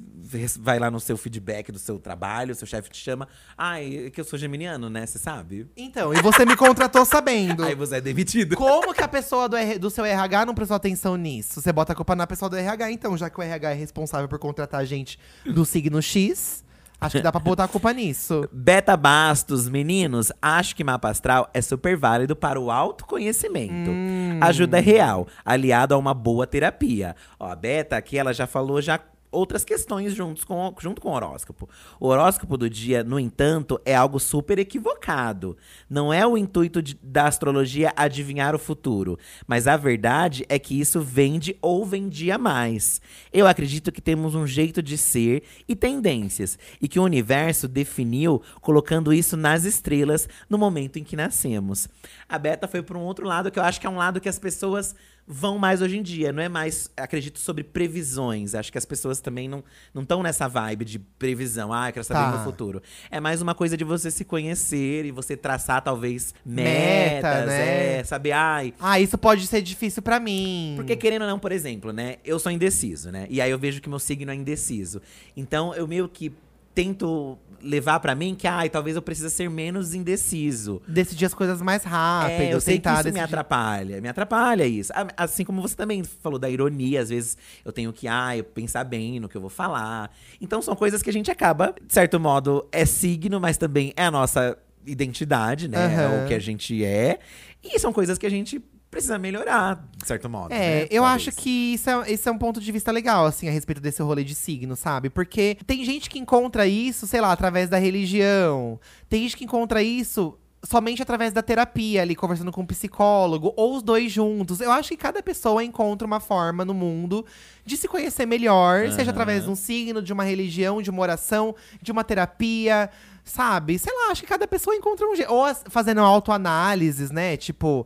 vai lá no seu feedback do seu trabalho, o seu chefe te chama, ai, que eu sou geminiano, né? Você sabe? Então, e você me contratou sabendo. Aí você é demitido. Como que a pessoa do, R- do seu RH não prestou atenção nisso? Você bota a culpa na pessoa do RH, então, já que o RH é responsável por contratar gente do signo X, acho que dá pra botar a culpa nisso. (laughs) Beta Bastos, meninos, acho que mapa astral é super válido para o autoconhecimento. Hum. Ajuda real, aliado a uma boa terapia. Ó, a Beta aqui, ela já falou já outras questões juntos com, junto com o horóscopo. O horóscopo do dia, no entanto, é algo super equivocado. Não é o intuito de- da astrologia adivinhar o futuro, mas a verdade é que isso vende ou vendia mais. Eu acredito que temos um jeito de ser e tendências, e que o universo definiu colocando isso nas estrelas no momento em que nascemos. A Beta foi para um outro lado que eu acho que é um lado que as pessoas vão mais hoje em dia. Não é mais, acredito, sobre previsões. Acho que as pessoas também não estão nessa vibe de previsão. Ah, eu quero saber Tá. meu futuro. É mais uma coisa de você se conhecer e você traçar, talvez, Meta, metas. né? É, saber, ai, Ah, isso pode ser difícil pra mim. porque querendo ou não, por exemplo, né? Eu sou indeciso, né? E aí eu vejo que meu signo é indeciso. Então eu meio que tento levar pra mim que, ai, talvez eu precise ser menos indeciso. Decidir as coisas mais rápido, é, eu sei que isso me decidir- atrapalha. Me atrapalha isso. A- Assim como você também falou da ironia, às vezes eu tenho que, ai, pensar bem no que eu vou falar. Então são coisas que a gente acaba, de certo modo, é signo, mas também é a nossa identidade, né? É Aham. o que a gente é. E são coisas que a gente precisa melhorar, de certo modo. É, né? eu Talvez. acho que isso é, esse é um ponto de vista legal, assim, a respeito desse rolê de signo, sabe? Porque tem gente que encontra isso, sei lá, através da religião. Tem gente que encontra isso somente através da terapia, ali, conversando com um psicólogo, ou os dois juntos. Eu acho que cada pessoa encontra uma forma no mundo de se conhecer melhor, seja Aham. através de um signo, de uma religião, de uma oração, de uma terapia. Sabe? Sei lá, acho que cada pessoa encontra um jeito. Ou fazendo autoanálises, né? Tipo,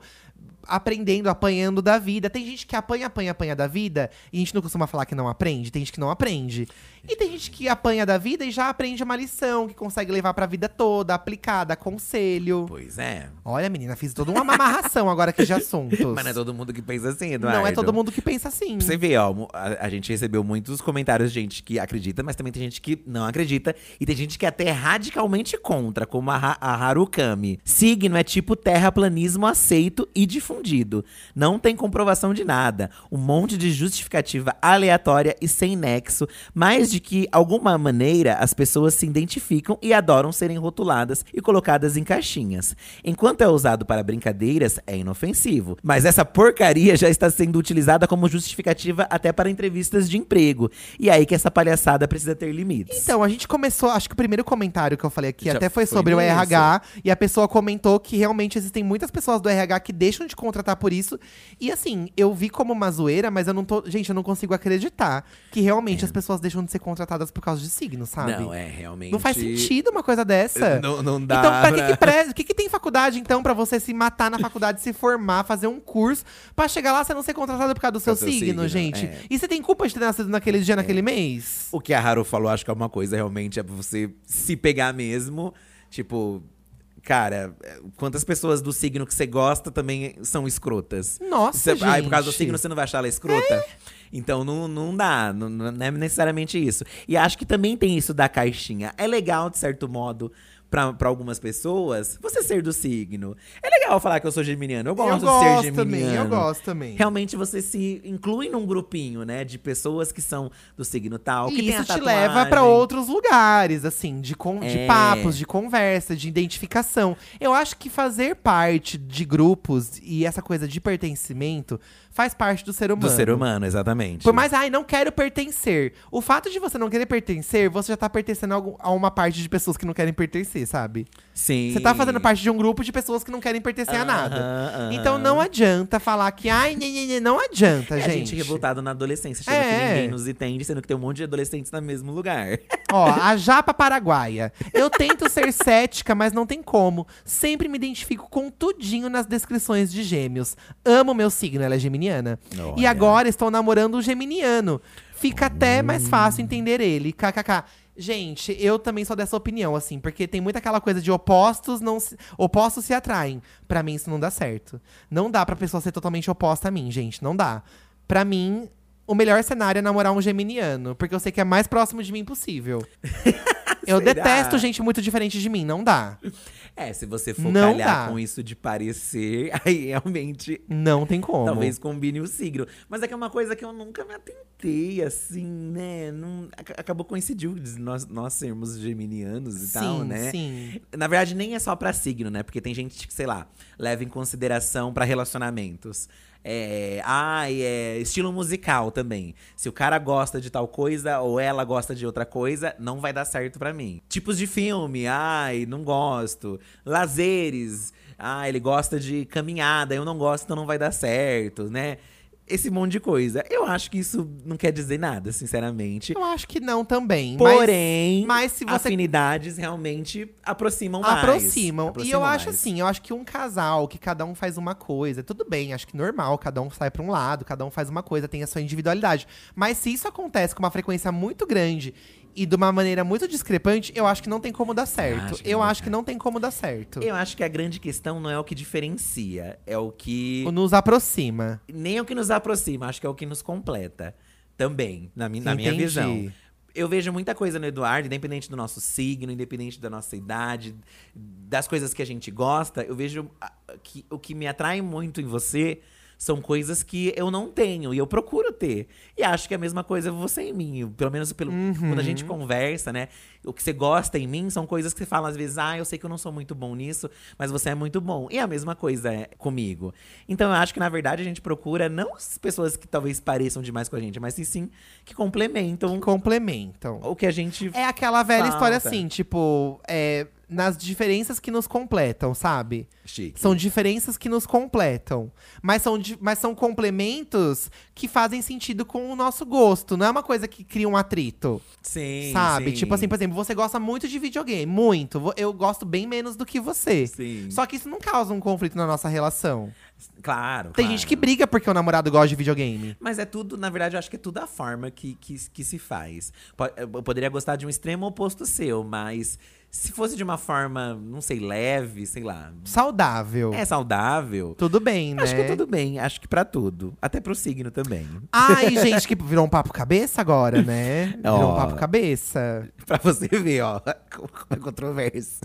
aprendendo, apanhando da vida. Tem gente que apanha, apanha, apanha da vida e a gente não costuma falar que não aprende. Tem gente que não aprende. E tem gente que apanha da vida e já aprende uma lição, que consegue levar pra vida toda, aplicada, conselho. Pois é. Olha, menina, fiz toda uma amarração agora aqui de assuntos. (laughs) Mas não é todo mundo que pensa assim, Eduardo. Não é todo mundo que pensa assim. Pra você ver, ó, a, a gente recebeu muitos comentários de gente que acredita, mas também tem gente que não acredita. E tem gente que é até radicalmente contra, como a, a Harukami. Signo é tipo terraplanismo aceito e difundido. Não tem comprovação de nada. Um monte de justificativa aleatória e sem nexo, mas de que, alguma maneira, as pessoas se identificam e adoram serem rotuladas e colocadas em caixinhas. Enquanto é usado para brincadeiras, é inofensivo. Mas essa porcaria já está sendo utilizada como justificativa até para entrevistas de emprego. E aí que essa palhaçada precisa ter limites. Então, a gente começou, acho que o primeiro comentário que eu falei aqui Já até foi foi sobre o. RH. E a pessoa comentou que realmente existem muitas pessoas do RH que deixam de contratar por isso. E assim, eu vi como uma zoeira, mas eu não tô. Gente, eu não consigo acreditar que realmente as pessoas deixam de ser contratadas por causa de signo, sabe? É. Não, é realmente. Não faz sentido uma coisa dessa. Não, não dá. Então, pra que, pra- que, pre... que, que tem faculdade, então, pra você se matar na faculdade, se formar, fazer um curso, pra chegar lá você não ser contratado por causa do seu seu signo, signo, gente? é. E você tem culpa de ter nascido naquele dia, naquele mês? O que a Haru falou, acho que é uma coisa realmente, é pra você se pegar mesmo. Tipo, cara, é, quantas pessoas do signo que você gosta também são escrotas? Nossa, Você- gente. Aí, por causa do signo, você não vai achar ela escrota? Então não, não dá, não, não é necessariamente isso. E acho que também tem isso da caixinha. É legal, de certo modo, pra, pra algumas pessoas você ser do signo. É legal falar que eu sou geminiano. Eu gosto, eu gosto de ser geminiano. também, eu gosto também. Realmente você se inclui num grupinho, né? De pessoas que são do signo tal. Que E a isso te leva tatuagem. outros lugares, assim, de, con- de É. papos, de conversa, de identificação. Eu acho que fazer parte de grupos e essa coisa de pertencimento faz parte do ser humano. Do ser humano, exatamente. Por mais, ai, não quero pertencer. O fato de você não querer pertencer, você já tá pertencendo a a uma parte de pessoas que não querem pertencer, sabe? Sim. Você tá fazendo parte de um grupo de pessoas que não querem pertencer a nada. Aham, aham. Então não adianta falar que, ai, nhê, nhê, nhê, não adianta, É a gente. gente revoltado na adolescência, achando É. que ninguém nos entende, sendo que tem um monte de adolescentes no mesmo lugar. (laughs) Ó, a japa paraguaia. Eu tento ser cética, mas não tem como. Sempre me identifico com tudinho nas descrições de gêmeos. Amo meu signo, ela é geminiana. E Olha. agora estou namorando um geminiano. Fica até mais fácil entender ele. KKK. Gente, eu também sou dessa opinião, assim, porque tem muita aquela coisa de opostos não se, opostos se atraem. Pra mim isso não dá certo. Não dá pra pessoa ser totalmente oposta a mim, gente, não dá. Pra mim, o melhor cenário é namorar um geminiano, porque eu sei que é mais próximo de mim possível. (laughs) Eu Será? detesto gente muito diferente de mim, não dá. É, se você for Não calhar dá. com isso de parecer, (laughs) aí realmente Não tem como. talvez combine o signo. Mas é que é uma coisa que eu nunca me atentei, assim, né? Não, ac- acabou coincidiu de nós, nós sermos geminianos e sim, tal, né? sim. Na verdade, nem é só pra signo, né? Porque tem gente que, sei lá, leva em consideração pra relacionamentos. É, ai, é estilo musical também. Se o cara gosta de tal coisa ou ela gosta de outra coisa, não vai dar certo pra mim. Tipos de filme, ai, não gosto. Lazeres, ah, ele gosta de caminhada, eu não gosto, então não vai dar certo, né? Esse monte de coisa. Eu acho que isso não quer dizer nada, sinceramente. Eu acho que não também. mas- Porém, mas se você- afinidades realmente aproximam mais. aproximam. E eu Aproximam acho mais. assim, eu acho que um casal que cada um faz uma coisa, tudo bem, acho que normal, cada um sai pra um lado, cada um faz uma coisa, tem a sua individualidade. Mas se isso acontece com uma frequência muito grande e de uma maneira muito discrepante, eu acho que não tem como dar certo. acho eu acho que não tem como dar certo. Eu acho que a grande questão não é o que diferencia, é o que. O Nos aproxima. Nem o que nos aproxima, acho que é o que nos completa. Também, na, mi na minha visão. Eu vejo muita coisa no Eduardo, independente do nosso signo, independente da nossa idade, das coisas que a gente gosta. Eu vejo que o que me atrai muito em você são coisas que eu não tenho e eu procuro ter. E acho que é a mesma coisa você em mim. Pelo menos pelo, quando a gente conversa, né? O que você gosta em mim são coisas que você fala às vezes, ah, eu sei que eu não sou muito bom nisso, mas você é muito bom. E a mesma coisa é comigo. Então eu acho que, na verdade, a gente procura não as pessoas que talvez pareçam demais com a gente, mas sim, sim que complementam Complementam. o que a gente. É aquela velha Falta. história assim, tipo, é, nas diferenças que nos completam, sabe? Chique. São diferenças que nos completam. Mas são, mas são complementos que fazem sentido com o nosso gosto. Não é uma coisa que cria um atrito, Sim. sabe? sim. Tipo assim, por exemplo, você gosta muito de videogame. Muito. Eu gosto bem menos do que você. Sim. Só que isso não causa um conflito na nossa relação. Claro. Tem claro. gente que briga porque o namorado gosta de videogame. Mas é tudo, na verdade, eu acho que é tudo a forma que, que, que se faz. Po- Eu poderia gostar de um extremo oposto seu, mas se fosse de uma forma, não sei, leve, sei lá, Saudável. é saudável. Tudo bem, né? Acho que tudo bem, acho que pra tudo. Até pro signo também. Ai, (laughs) gente, que virou um papo cabeça agora, né? (laughs) Virou um Ó. papo cabeça. Pra você ver, ó, (laughs) como é controverso.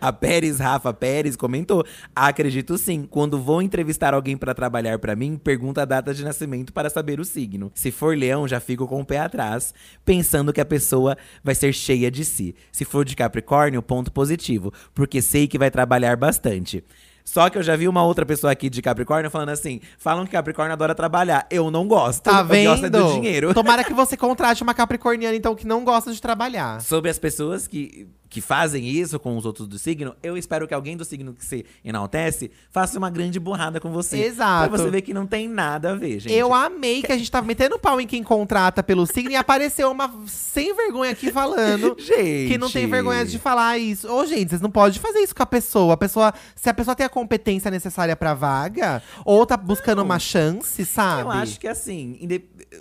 A Pérez, Rafa Pérez, comentou: Acredito sim. Quando vou entrevistar alguém pra trabalhar pra mim, pergunta a data de nascimento para saber o signo. Se for leão, já fico com o pé atrás, pensando que a pessoa vai ser cheia de si. Se for de Capricórnio, ponto positivo, porque sei que vai trabalhar bastante. Só que eu já vi uma outra pessoa aqui de Capricórnio falando assim: falam que Capricórnio adora trabalhar. Eu não gosto. Tá Eu vendo? gosto é do dinheiro. Tomara que você contrate uma capricorniana, então, que não gosta de trabalhar. Sobre as pessoas que, que fazem isso com os outros do signo, eu espero que alguém do signo que se enaltece faça uma grande burrada com você. Exato. Pra você ver que não tem nada a ver, gente. Eu amei que a gente tava metendo pau em quem contrata pelo signo e apareceu uma sem vergonha aqui falando. (laughs) Gente. Que não tem vergonha de falar isso. Ô, gente, vocês não podem fazer isso com a pessoa. A pessoa. Se a pessoa tem a competência necessária pra vaga, ou tá buscando uma chance, sabe? Eu acho que assim,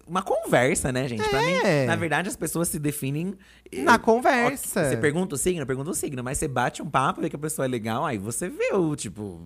uma conversa, né, gente? Pra É. mim, na verdade, as pessoas se definem. eh, Na conversa. Você pergunta signo, pergunta o signo, mas você bate um papo, vê que a pessoa é legal, aí você vê o, tipo.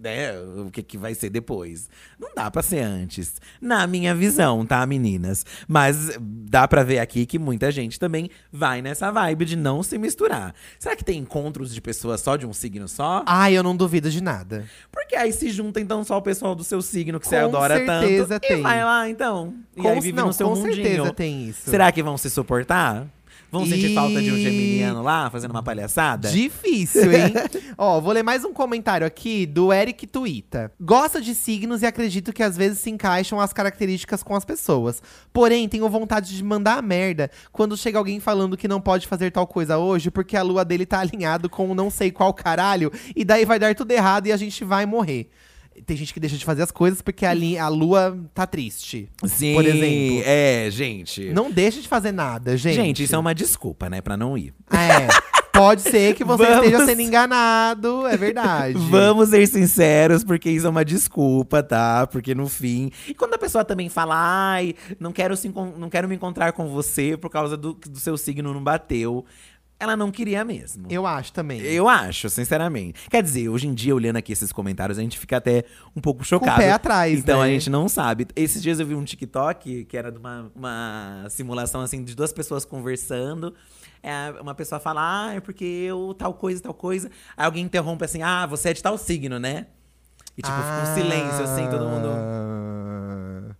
né, o que, que vai ser depois. Não dá pra ser antes. Na minha visão, tá, meninas? Mas dá pra ver aqui que muita gente também vai nessa vibe de não se misturar. Será que tem encontros de pessoas só de um signo só? Ai, eu não duvido de nada. Porque aí se junta então só o pessoal do seu signo que você Com adora certeza tanto. tem. E vai lá então. E Com- aí vive não, no seu com mundinho. certeza tem isso. Será que vão se suportar? Vão sentir falta de um geminiano lá, fazendo uma palhaçada? Difícil, hein? (laughs) Ó, vou ler mais um comentário aqui do Eric Tuita. Gosto de signos e acredito que às vezes se encaixam as características com as pessoas. Porém, tenho vontade de mandar a merda quando chega alguém falando que não pode fazer tal coisa hoje porque a lua dele tá alinhado com não sei qual caralho e daí vai dar tudo errado e a gente vai morrer. Tem gente que deixa de fazer as coisas porque a, li- a lua tá triste. Sim, por exemplo. é, gente. Não deixa de fazer nada, gente. Gente, isso é uma desculpa, né, pra não ir. É. Pode ser que você Vamos- esteja sendo enganado, é verdade. (laughs) Vamos ser sinceros, porque isso é uma desculpa, tá? Porque no fim. E quando a pessoa também fala, ai, não quero, se não quero me encontrar com você por causa do, do seu signo não bateu. Ela não queria mesmo. Eu acho também. Eu acho, sinceramente. Quer dizer, hoje em dia, olhando aqui esses comentários, a gente fica até um pouco chocado. pé atrás, Então né? a gente não sabe. Esses dias eu vi um TikTok que era de uma, uma simulação assim de duas pessoas conversando. É, uma pessoa fala, ah, é porque eu tal coisa, tal coisa. Aí alguém interrompe assim, ah, você é de tal signo, né? E tipo, fica um silêncio assim, todo mundo.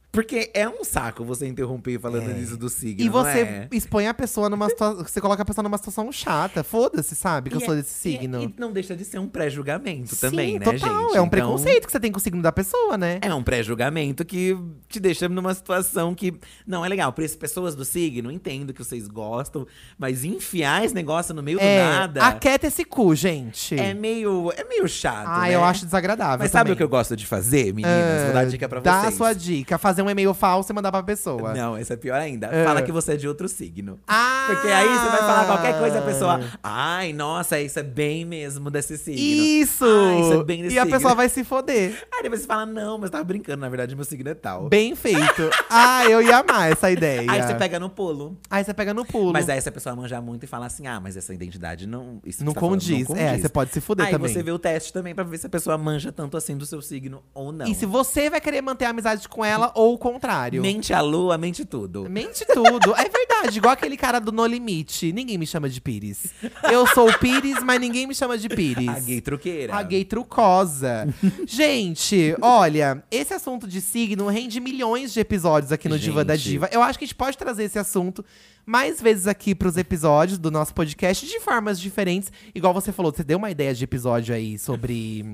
Ah. Porque é um saco você interromper falando disso do signo. E você é? expõe a pessoa numa situação. Você coloca a pessoa numa situação chata. Foda-se, sabe? Que eu E sou é- desse e é- signo. E, não deixa de ser um pré-julgamento também, né, total. gente? É um Então, preconceito que você tem com o signo da pessoa, né? É um pré-julgamento que te deixa numa situação que não é legal. Por isso, pessoas do signo, entendo que vocês gostam, mas enfiar esse negócio no meio É, do nada aquieta esse cu, gente. é meio, é meio chato. ah, né? eu acho desagradável. Mas sabe também. o que eu gosto de fazer, meninas? Vou dar dica pra Dá vocês. a sua dica. Fazer um e-mail falso e mandar pra pessoa. Não, essa é pior ainda. É. Fala que você é de outro signo. Ah! Porque aí você vai falar qualquer coisa, a pessoa. Ai, nossa, isso é bem mesmo desse signo. Isso! Ah, isso é bem desse e a signo. pessoa vai se foder. Aí depois você fala, não, mas tava brincando, na verdade, meu signo é tal. Bem feito. ah, eu ia amar essa ideia. Aí você pega no pulo. Aí você pega no pulo. Mas aí se a pessoa manjar muito e fala assim, ah, mas essa identidade não. Isso não, você tá falando condiz. É, você pode se fuder aí também. você vê o teste também pra ver se a pessoa manja tanto assim do seu signo ou não. E se você vai querer manter a amizade com ela ou (laughs) o contrário. Mente a lua, mente tudo. Mente tudo. É verdade, igual aquele cara do No Limite. Ninguém me chama de Pires. Eu sou o Pires, mas ninguém me chama de Pires. A gay truqueira. A gay trucosa. gente, olha, esse assunto de signo rende milhões de episódios aqui no Diva da Gente. Diva. Eu acho que a gente pode trazer esse assunto mais vezes aqui pros episódios do nosso podcast de formas diferentes. Igual você falou, você deu uma ideia de episódio aí sobre.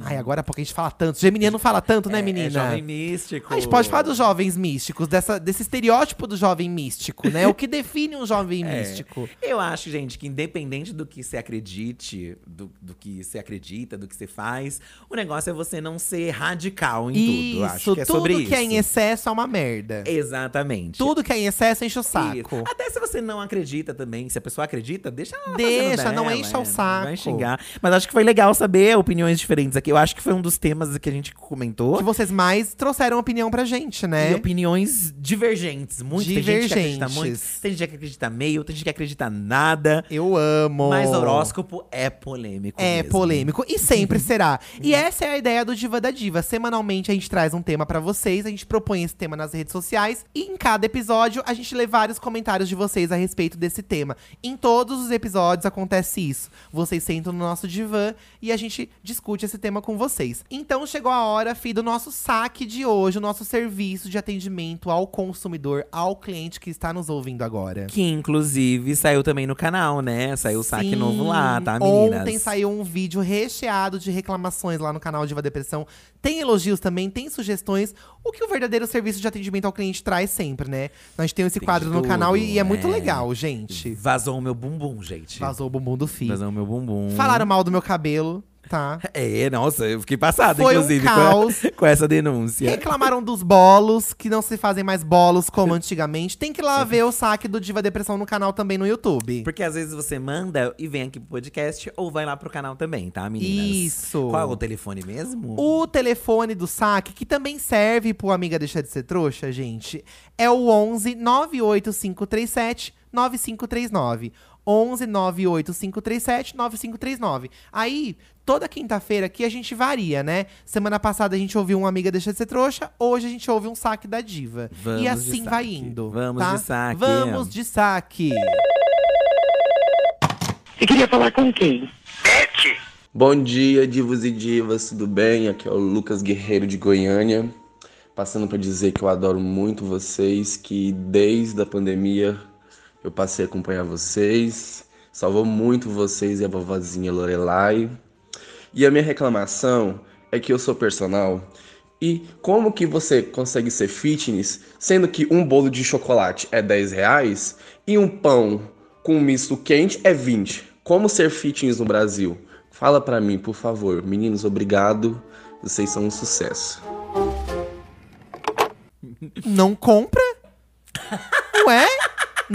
Ai, agora há pouco a gente fala tanto. Geminiano fala tanto, né, Hum. É, menina? É jovem místico. A gente pode falar dos jovens místicos, dessa, desse estereótipo do jovem místico, né? O que define um jovem (laughs) É. místico. Eu acho, gente, que independente do que você acredite, do, do que você acredita, do que você faz, o negócio é você não ser radical em tudo. Eu Acho que é tudo sobre que isso. é em excesso é uma merda. Exatamente. Tudo que é em excesso enche o saco. Isso. Até se você não acredita também. Se a pessoa acredita, deixa ela Deixa, fazendo não dela, encha o é, saco. Vai xingar. Mas acho que foi legal saber opiniões diferentes aqui. Eu acho que foi um dos temas que a gente comentou. Que vocês mais trouxeram opinião pra gente, né? E opiniões divergentes. Muito. Tem gente que acredita muito. Divergentes. Tem gente que acredita meio, tem gente que acredita nada. Eu amo. Mas horóscopo é polêmico. É mesmo. polêmico e sempre (laughs) será. E essa é a ideia do Diva da Diva. Semanalmente a gente traz um tema pra vocês, a gente propõe esse tema nas redes sociais e em cada episódio a gente lê vários comentários de vocês a respeito desse tema. Em todos os episódios acontece isso. Vocês sentam no nosso divã e a gente discute esse tema com vocês. Então chegou a hora, fi, do nosso saque de hoje, o nosso serviço de atendimento ao consumidor, ao cliente que está nos ouvindo agora. Que inclusive saiu também no canal, né? Saiu o saque novo lá, tá, meninas? Ontem saiu um vídeo recheado de reclamações lá no canal Diva Depressão. Tem elogios também, tem sugestões. O que o verdadeiro serviço de atendimento ao cliente traz sempre, né? A gente tem esse Tem quadro de no tudo, canal e, e é muito é. legal, gente. Vazou o meu bumbum, gente. Vazou o bumbum do fio. Vazou o meu bumbum. Falaram mal do meu cabelo, tá? É, nossa, eu fiquei passado, Foi um inclusive, caos. Com, (laughs) com essa denúncia. Reclamaram dos bolos, que não se fazem mais bolos como antigamente. Tem que ir lá ver o saque do Diva Depressão no canal também no YouTube. Porque às vezes você manda e vem aqui pro podcast ou vai lá pro canal também, tá, meninas? Isso. Qual é o telefone mesmo? O telefone do saque, que também serve pro Amiga Deixa de Ser Trouxa, gente, é o 11 98537 9539. 11 98537 9539. Aí, toda quinta-feira aqui a gente varia, né? Semana passada a gente ouviu uma amiga deixa de ser trouxa, hoje a gente ouve um saque da diva. Vamos e de assim vai indo. Vamos tá? de saque. Vamos de saque. Você queria falar com quem? Bom dia, divos e divas, tudo bem? Aqui é o Lucas Guerreiro de Goiânia, passando para dizer que eu adoro muito vocês, que desde a pandemia eu passei a acompanhar vocês, salvou muito vocês e a vovozinha Lorelai. E a minha reclamação é que eu sou personal e como que você consegue ser fitness sendo que um bolo de chocolate é 10 reais e um pão com misto quente é 20? Como ser fitness no Brasil? Fala pra mim, por favor. Meninos, obrigado. Vocês são um sucesso. Não compra? Ué?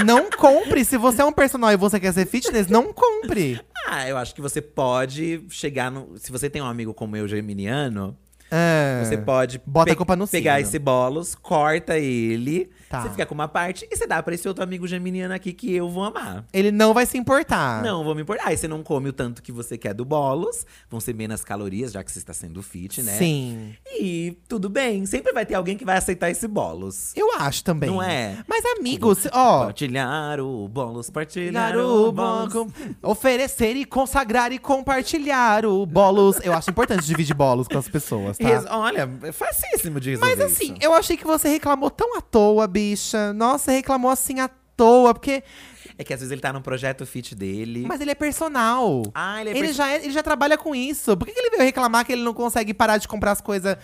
Não compre. Se você é um personal e você quer ser fitness, não compre. Ah, eu acho que você pode chegar no. Se você tem um amigo como eu, geminiano, É. você pode Bota a pe- culpa no pegar signo. esse bolos, corta ele, Tá. você fica com uma parte e você dá pra esse outro amigo geminiano aqui que eu vou amar. Ele não vai se importar. Não, vou me importar. Aí você não come o tanto que você quer do bolos, vão ser menos calorias, já que você está sendo fit, né? Sim. E tudo bem, sempre vai ter alguém que vai aceitar esse bolos. Eu acho também. Não é? Mas, amigos, ó. Partilhar o bolos, partilhar o bolos. bolo, oferecer e consagrar e compartilhar o bolos. Eu acho importante dividir bolos com as pessoas, tá? Olha, é facíssimo de resolver Mas assim, isso. eu achei que você reclamou tão à toa, bicha. Nossa, reclamou assim à toa, porque. É que às vezes ele tá num projeto fit dele. Mas ele é personal. Ah, ele é ele, perso- já é- ele já trabalha com isso. Por que, que ele veio reclamar que ele não consegue parar de comprar as coisas?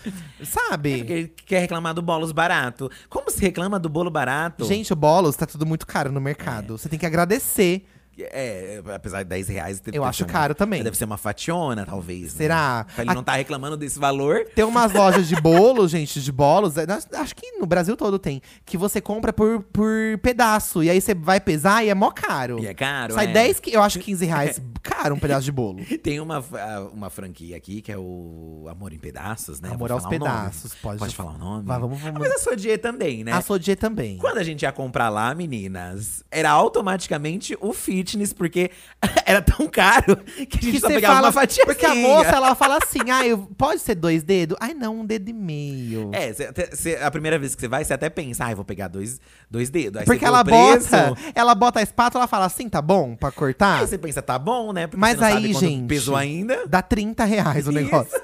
Sabe? Porque ele quer reclamar do bolos barato. Como se reclama do bolo barato? Gente, o bolos tá tudo muito caro no mercado. Você tem que agradecer. É, apesar de 10 reais… deve- Eu acho uma- caro também. Deve ser uma fationa, talvez. né? Será? Pra ele não tá reclamando desse valor. Tem umas lojas de bolo, gente, de bolos. é, Acho que no Brasil todo tem. Que você compra por, por pedaço. E aí você vai pesar e é mó caro. E é caro, Sai é. 10, qui- eu acho 15 (laughs) reais. Caro um pedaço de bolo. Tem uma, ah, uma franquia aqui que é o Amor em Pedaços, né? Amor aos pedaços. Pode, Pode falar o nome? Vai, vamos, vamos. Mas a Sodier também, né? A Sodier também. Quando a gente ia comprar lá, meninas, era automaticamente o fitness, porque (laughs) era tão caro que a gente Que só pegava fala, uma fatia. porque a moça, ela fala assim, ah, eu, pode ser dois dedos? Ai, não, um dedo e meio. É, cê- cê- a primeira vez que você vai, você até pensa, ah, vou pegar dois, dois dedos. Aí Porque ela bota, ela bota a espátula, ela fala assim, tá bom pra cortar? Aí você pensa, tá bom, né? Porque Mas aí, gente, pesou ainda. Dá 30 reais o negócio. (laughs)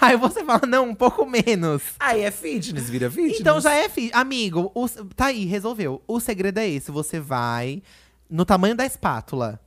Aí você fala, não, um pouco menos. Aí é fitness, vira fitness. Então já é fi. Amigo, o- tá aí, resolveu. O segredo é esse: você vai no tamanho da espátula.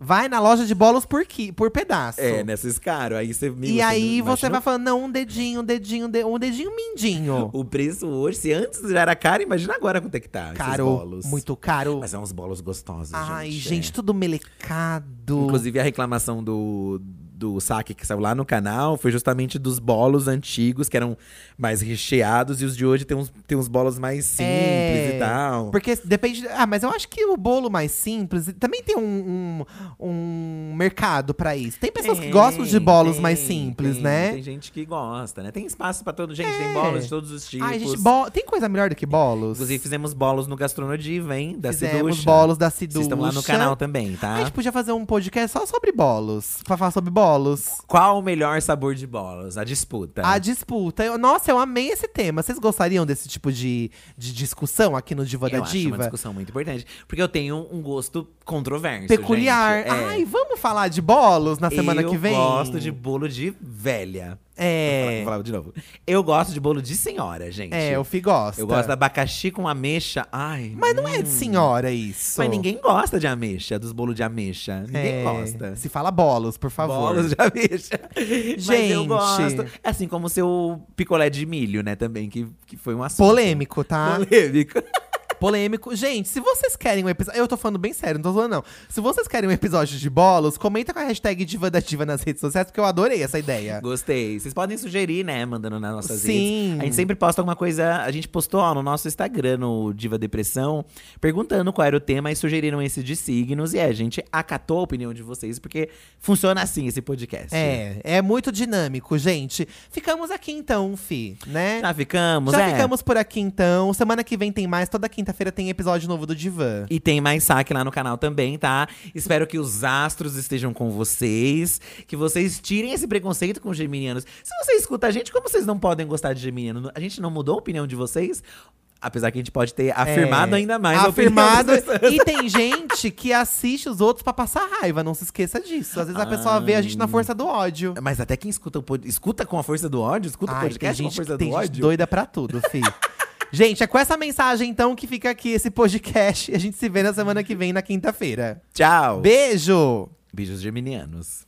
Vai na loja de bolos por, qui, por pedaço. É, nesses caros. Aí você E aí você vai falando, não, um dedinho, um dedinho, um de- um dedinho mindinho. O preço hoje, se antes já era caro, imagina agora quanto é que tá. esses Caro, bolos. muito caro. Mas é uns bolos gostosos, Ai, gente. gente, é. tudo melecado. Inclusive, a reclamação do, do saque que saiu lá no canal foi justamente dos bolos antigos, que eram mais recheados, e os de hoje tem uns, tem uns bolos mais simples É, e tal. Porque depende. Ah, mas eu acho que o bolo mais simples também tem um, um, um mercado pra isso. Tem pessoas que gostam de bolos tem, mais simples, tem, né? Tem gente que gosta, né? Tem espaço pra todo. Gente, É. tem bolos de todos os tipos. Ai, gente, bo- tem coisa melhor do que bolos? Inclusive, fizemos bolos no Gastronodiva, hein? Da Fizemos Ciducha. bolos da Vocês estão lá no Ciducha. canal também, A tá? gente podia fazer um podcast só sobre bolos. Pra falar sobre bolos. Qual o melhor sabor de bolos? A disputa. A disputa. Eu- nossa, eu amei esse tema. Vocês gostariam desse tipo de, de discussão aqui no Diva eu da acho uma Diva? discussão muito importante. Porque eu tenho um gosto controverso. Peculiar. gente. É. Ai, vamos falar de bolos na semana eu que vem? gosto de bolo de velha. É. Vou falar de novo. Eu gosto de bolo de senhora, gente. É, o Fi gosta. Eu gosto de abacaxi com ameixa. Ai. Mas não é de hum. senhora isso. Mas ninguém gosta de ameixa, dos bolos de ameixa. Ninguém É, gosta. Se fala bolos, por favor. Bolos de ameixa. (laughs) Mas Gente. eu gosto. Assim como o seu picolé de milho, né, também, que, que foi um assunto. Polêmico, tá? Polêmico. Polêmico. Gente, se vocês querem um episódio. Eu tô falando bem sério, não tô zoando, não. Se vocês querem um episódio de bolos, comenta com a hashtag Diva da Diva nas redes sociais, porque eu adorei essa ideia. Gostei. Vocês podem sugerir, né? Mandando nas nossas Sim. redes. A gente sempre posta alguma coisa. A gente postou ó, no nosso Instagram, no Diva Depressão, perguntando qual era o tema e sugeriram esse de signos. E é, a gente acatou a opinião de vocês, porque funciona assim esse podcast. É, é muito dinâmico, gente. Ficamos aqui então, Fi, né? Já ficamos, Já é. ficamos por aqui então. Semana que vem tem mais. Toda quinta quinta-feira tem episódio novo do Divã. E tem mais saque lá no canal também, tá? Espero que os astros estejam com vocês, que vocês tirem esse preconceito com os geminianos. Se você escuta a gente, como vocês não podem gostar de geminiano? A gente não mudou a opinião de vocês? Apesar que a gente pode ter afirmado É, ainda mais Afirmado. E tem gente que assiste os outros pra passar raiva, não se esqueça disso. Às vezes a pessoa vê a gente na força do ódio. Mas até quem escuta o escuta com a força do ódio, escuta o Ai, tem podcast com a gente, força tem do gente ódio. doida pra tudo, fi. (laughs) gente, é com essa mensagem então que fica aqui esse podcast. A gente se vê na semana que vem, na quinta-feira. Tchau. Beijo! Beijos geminianos.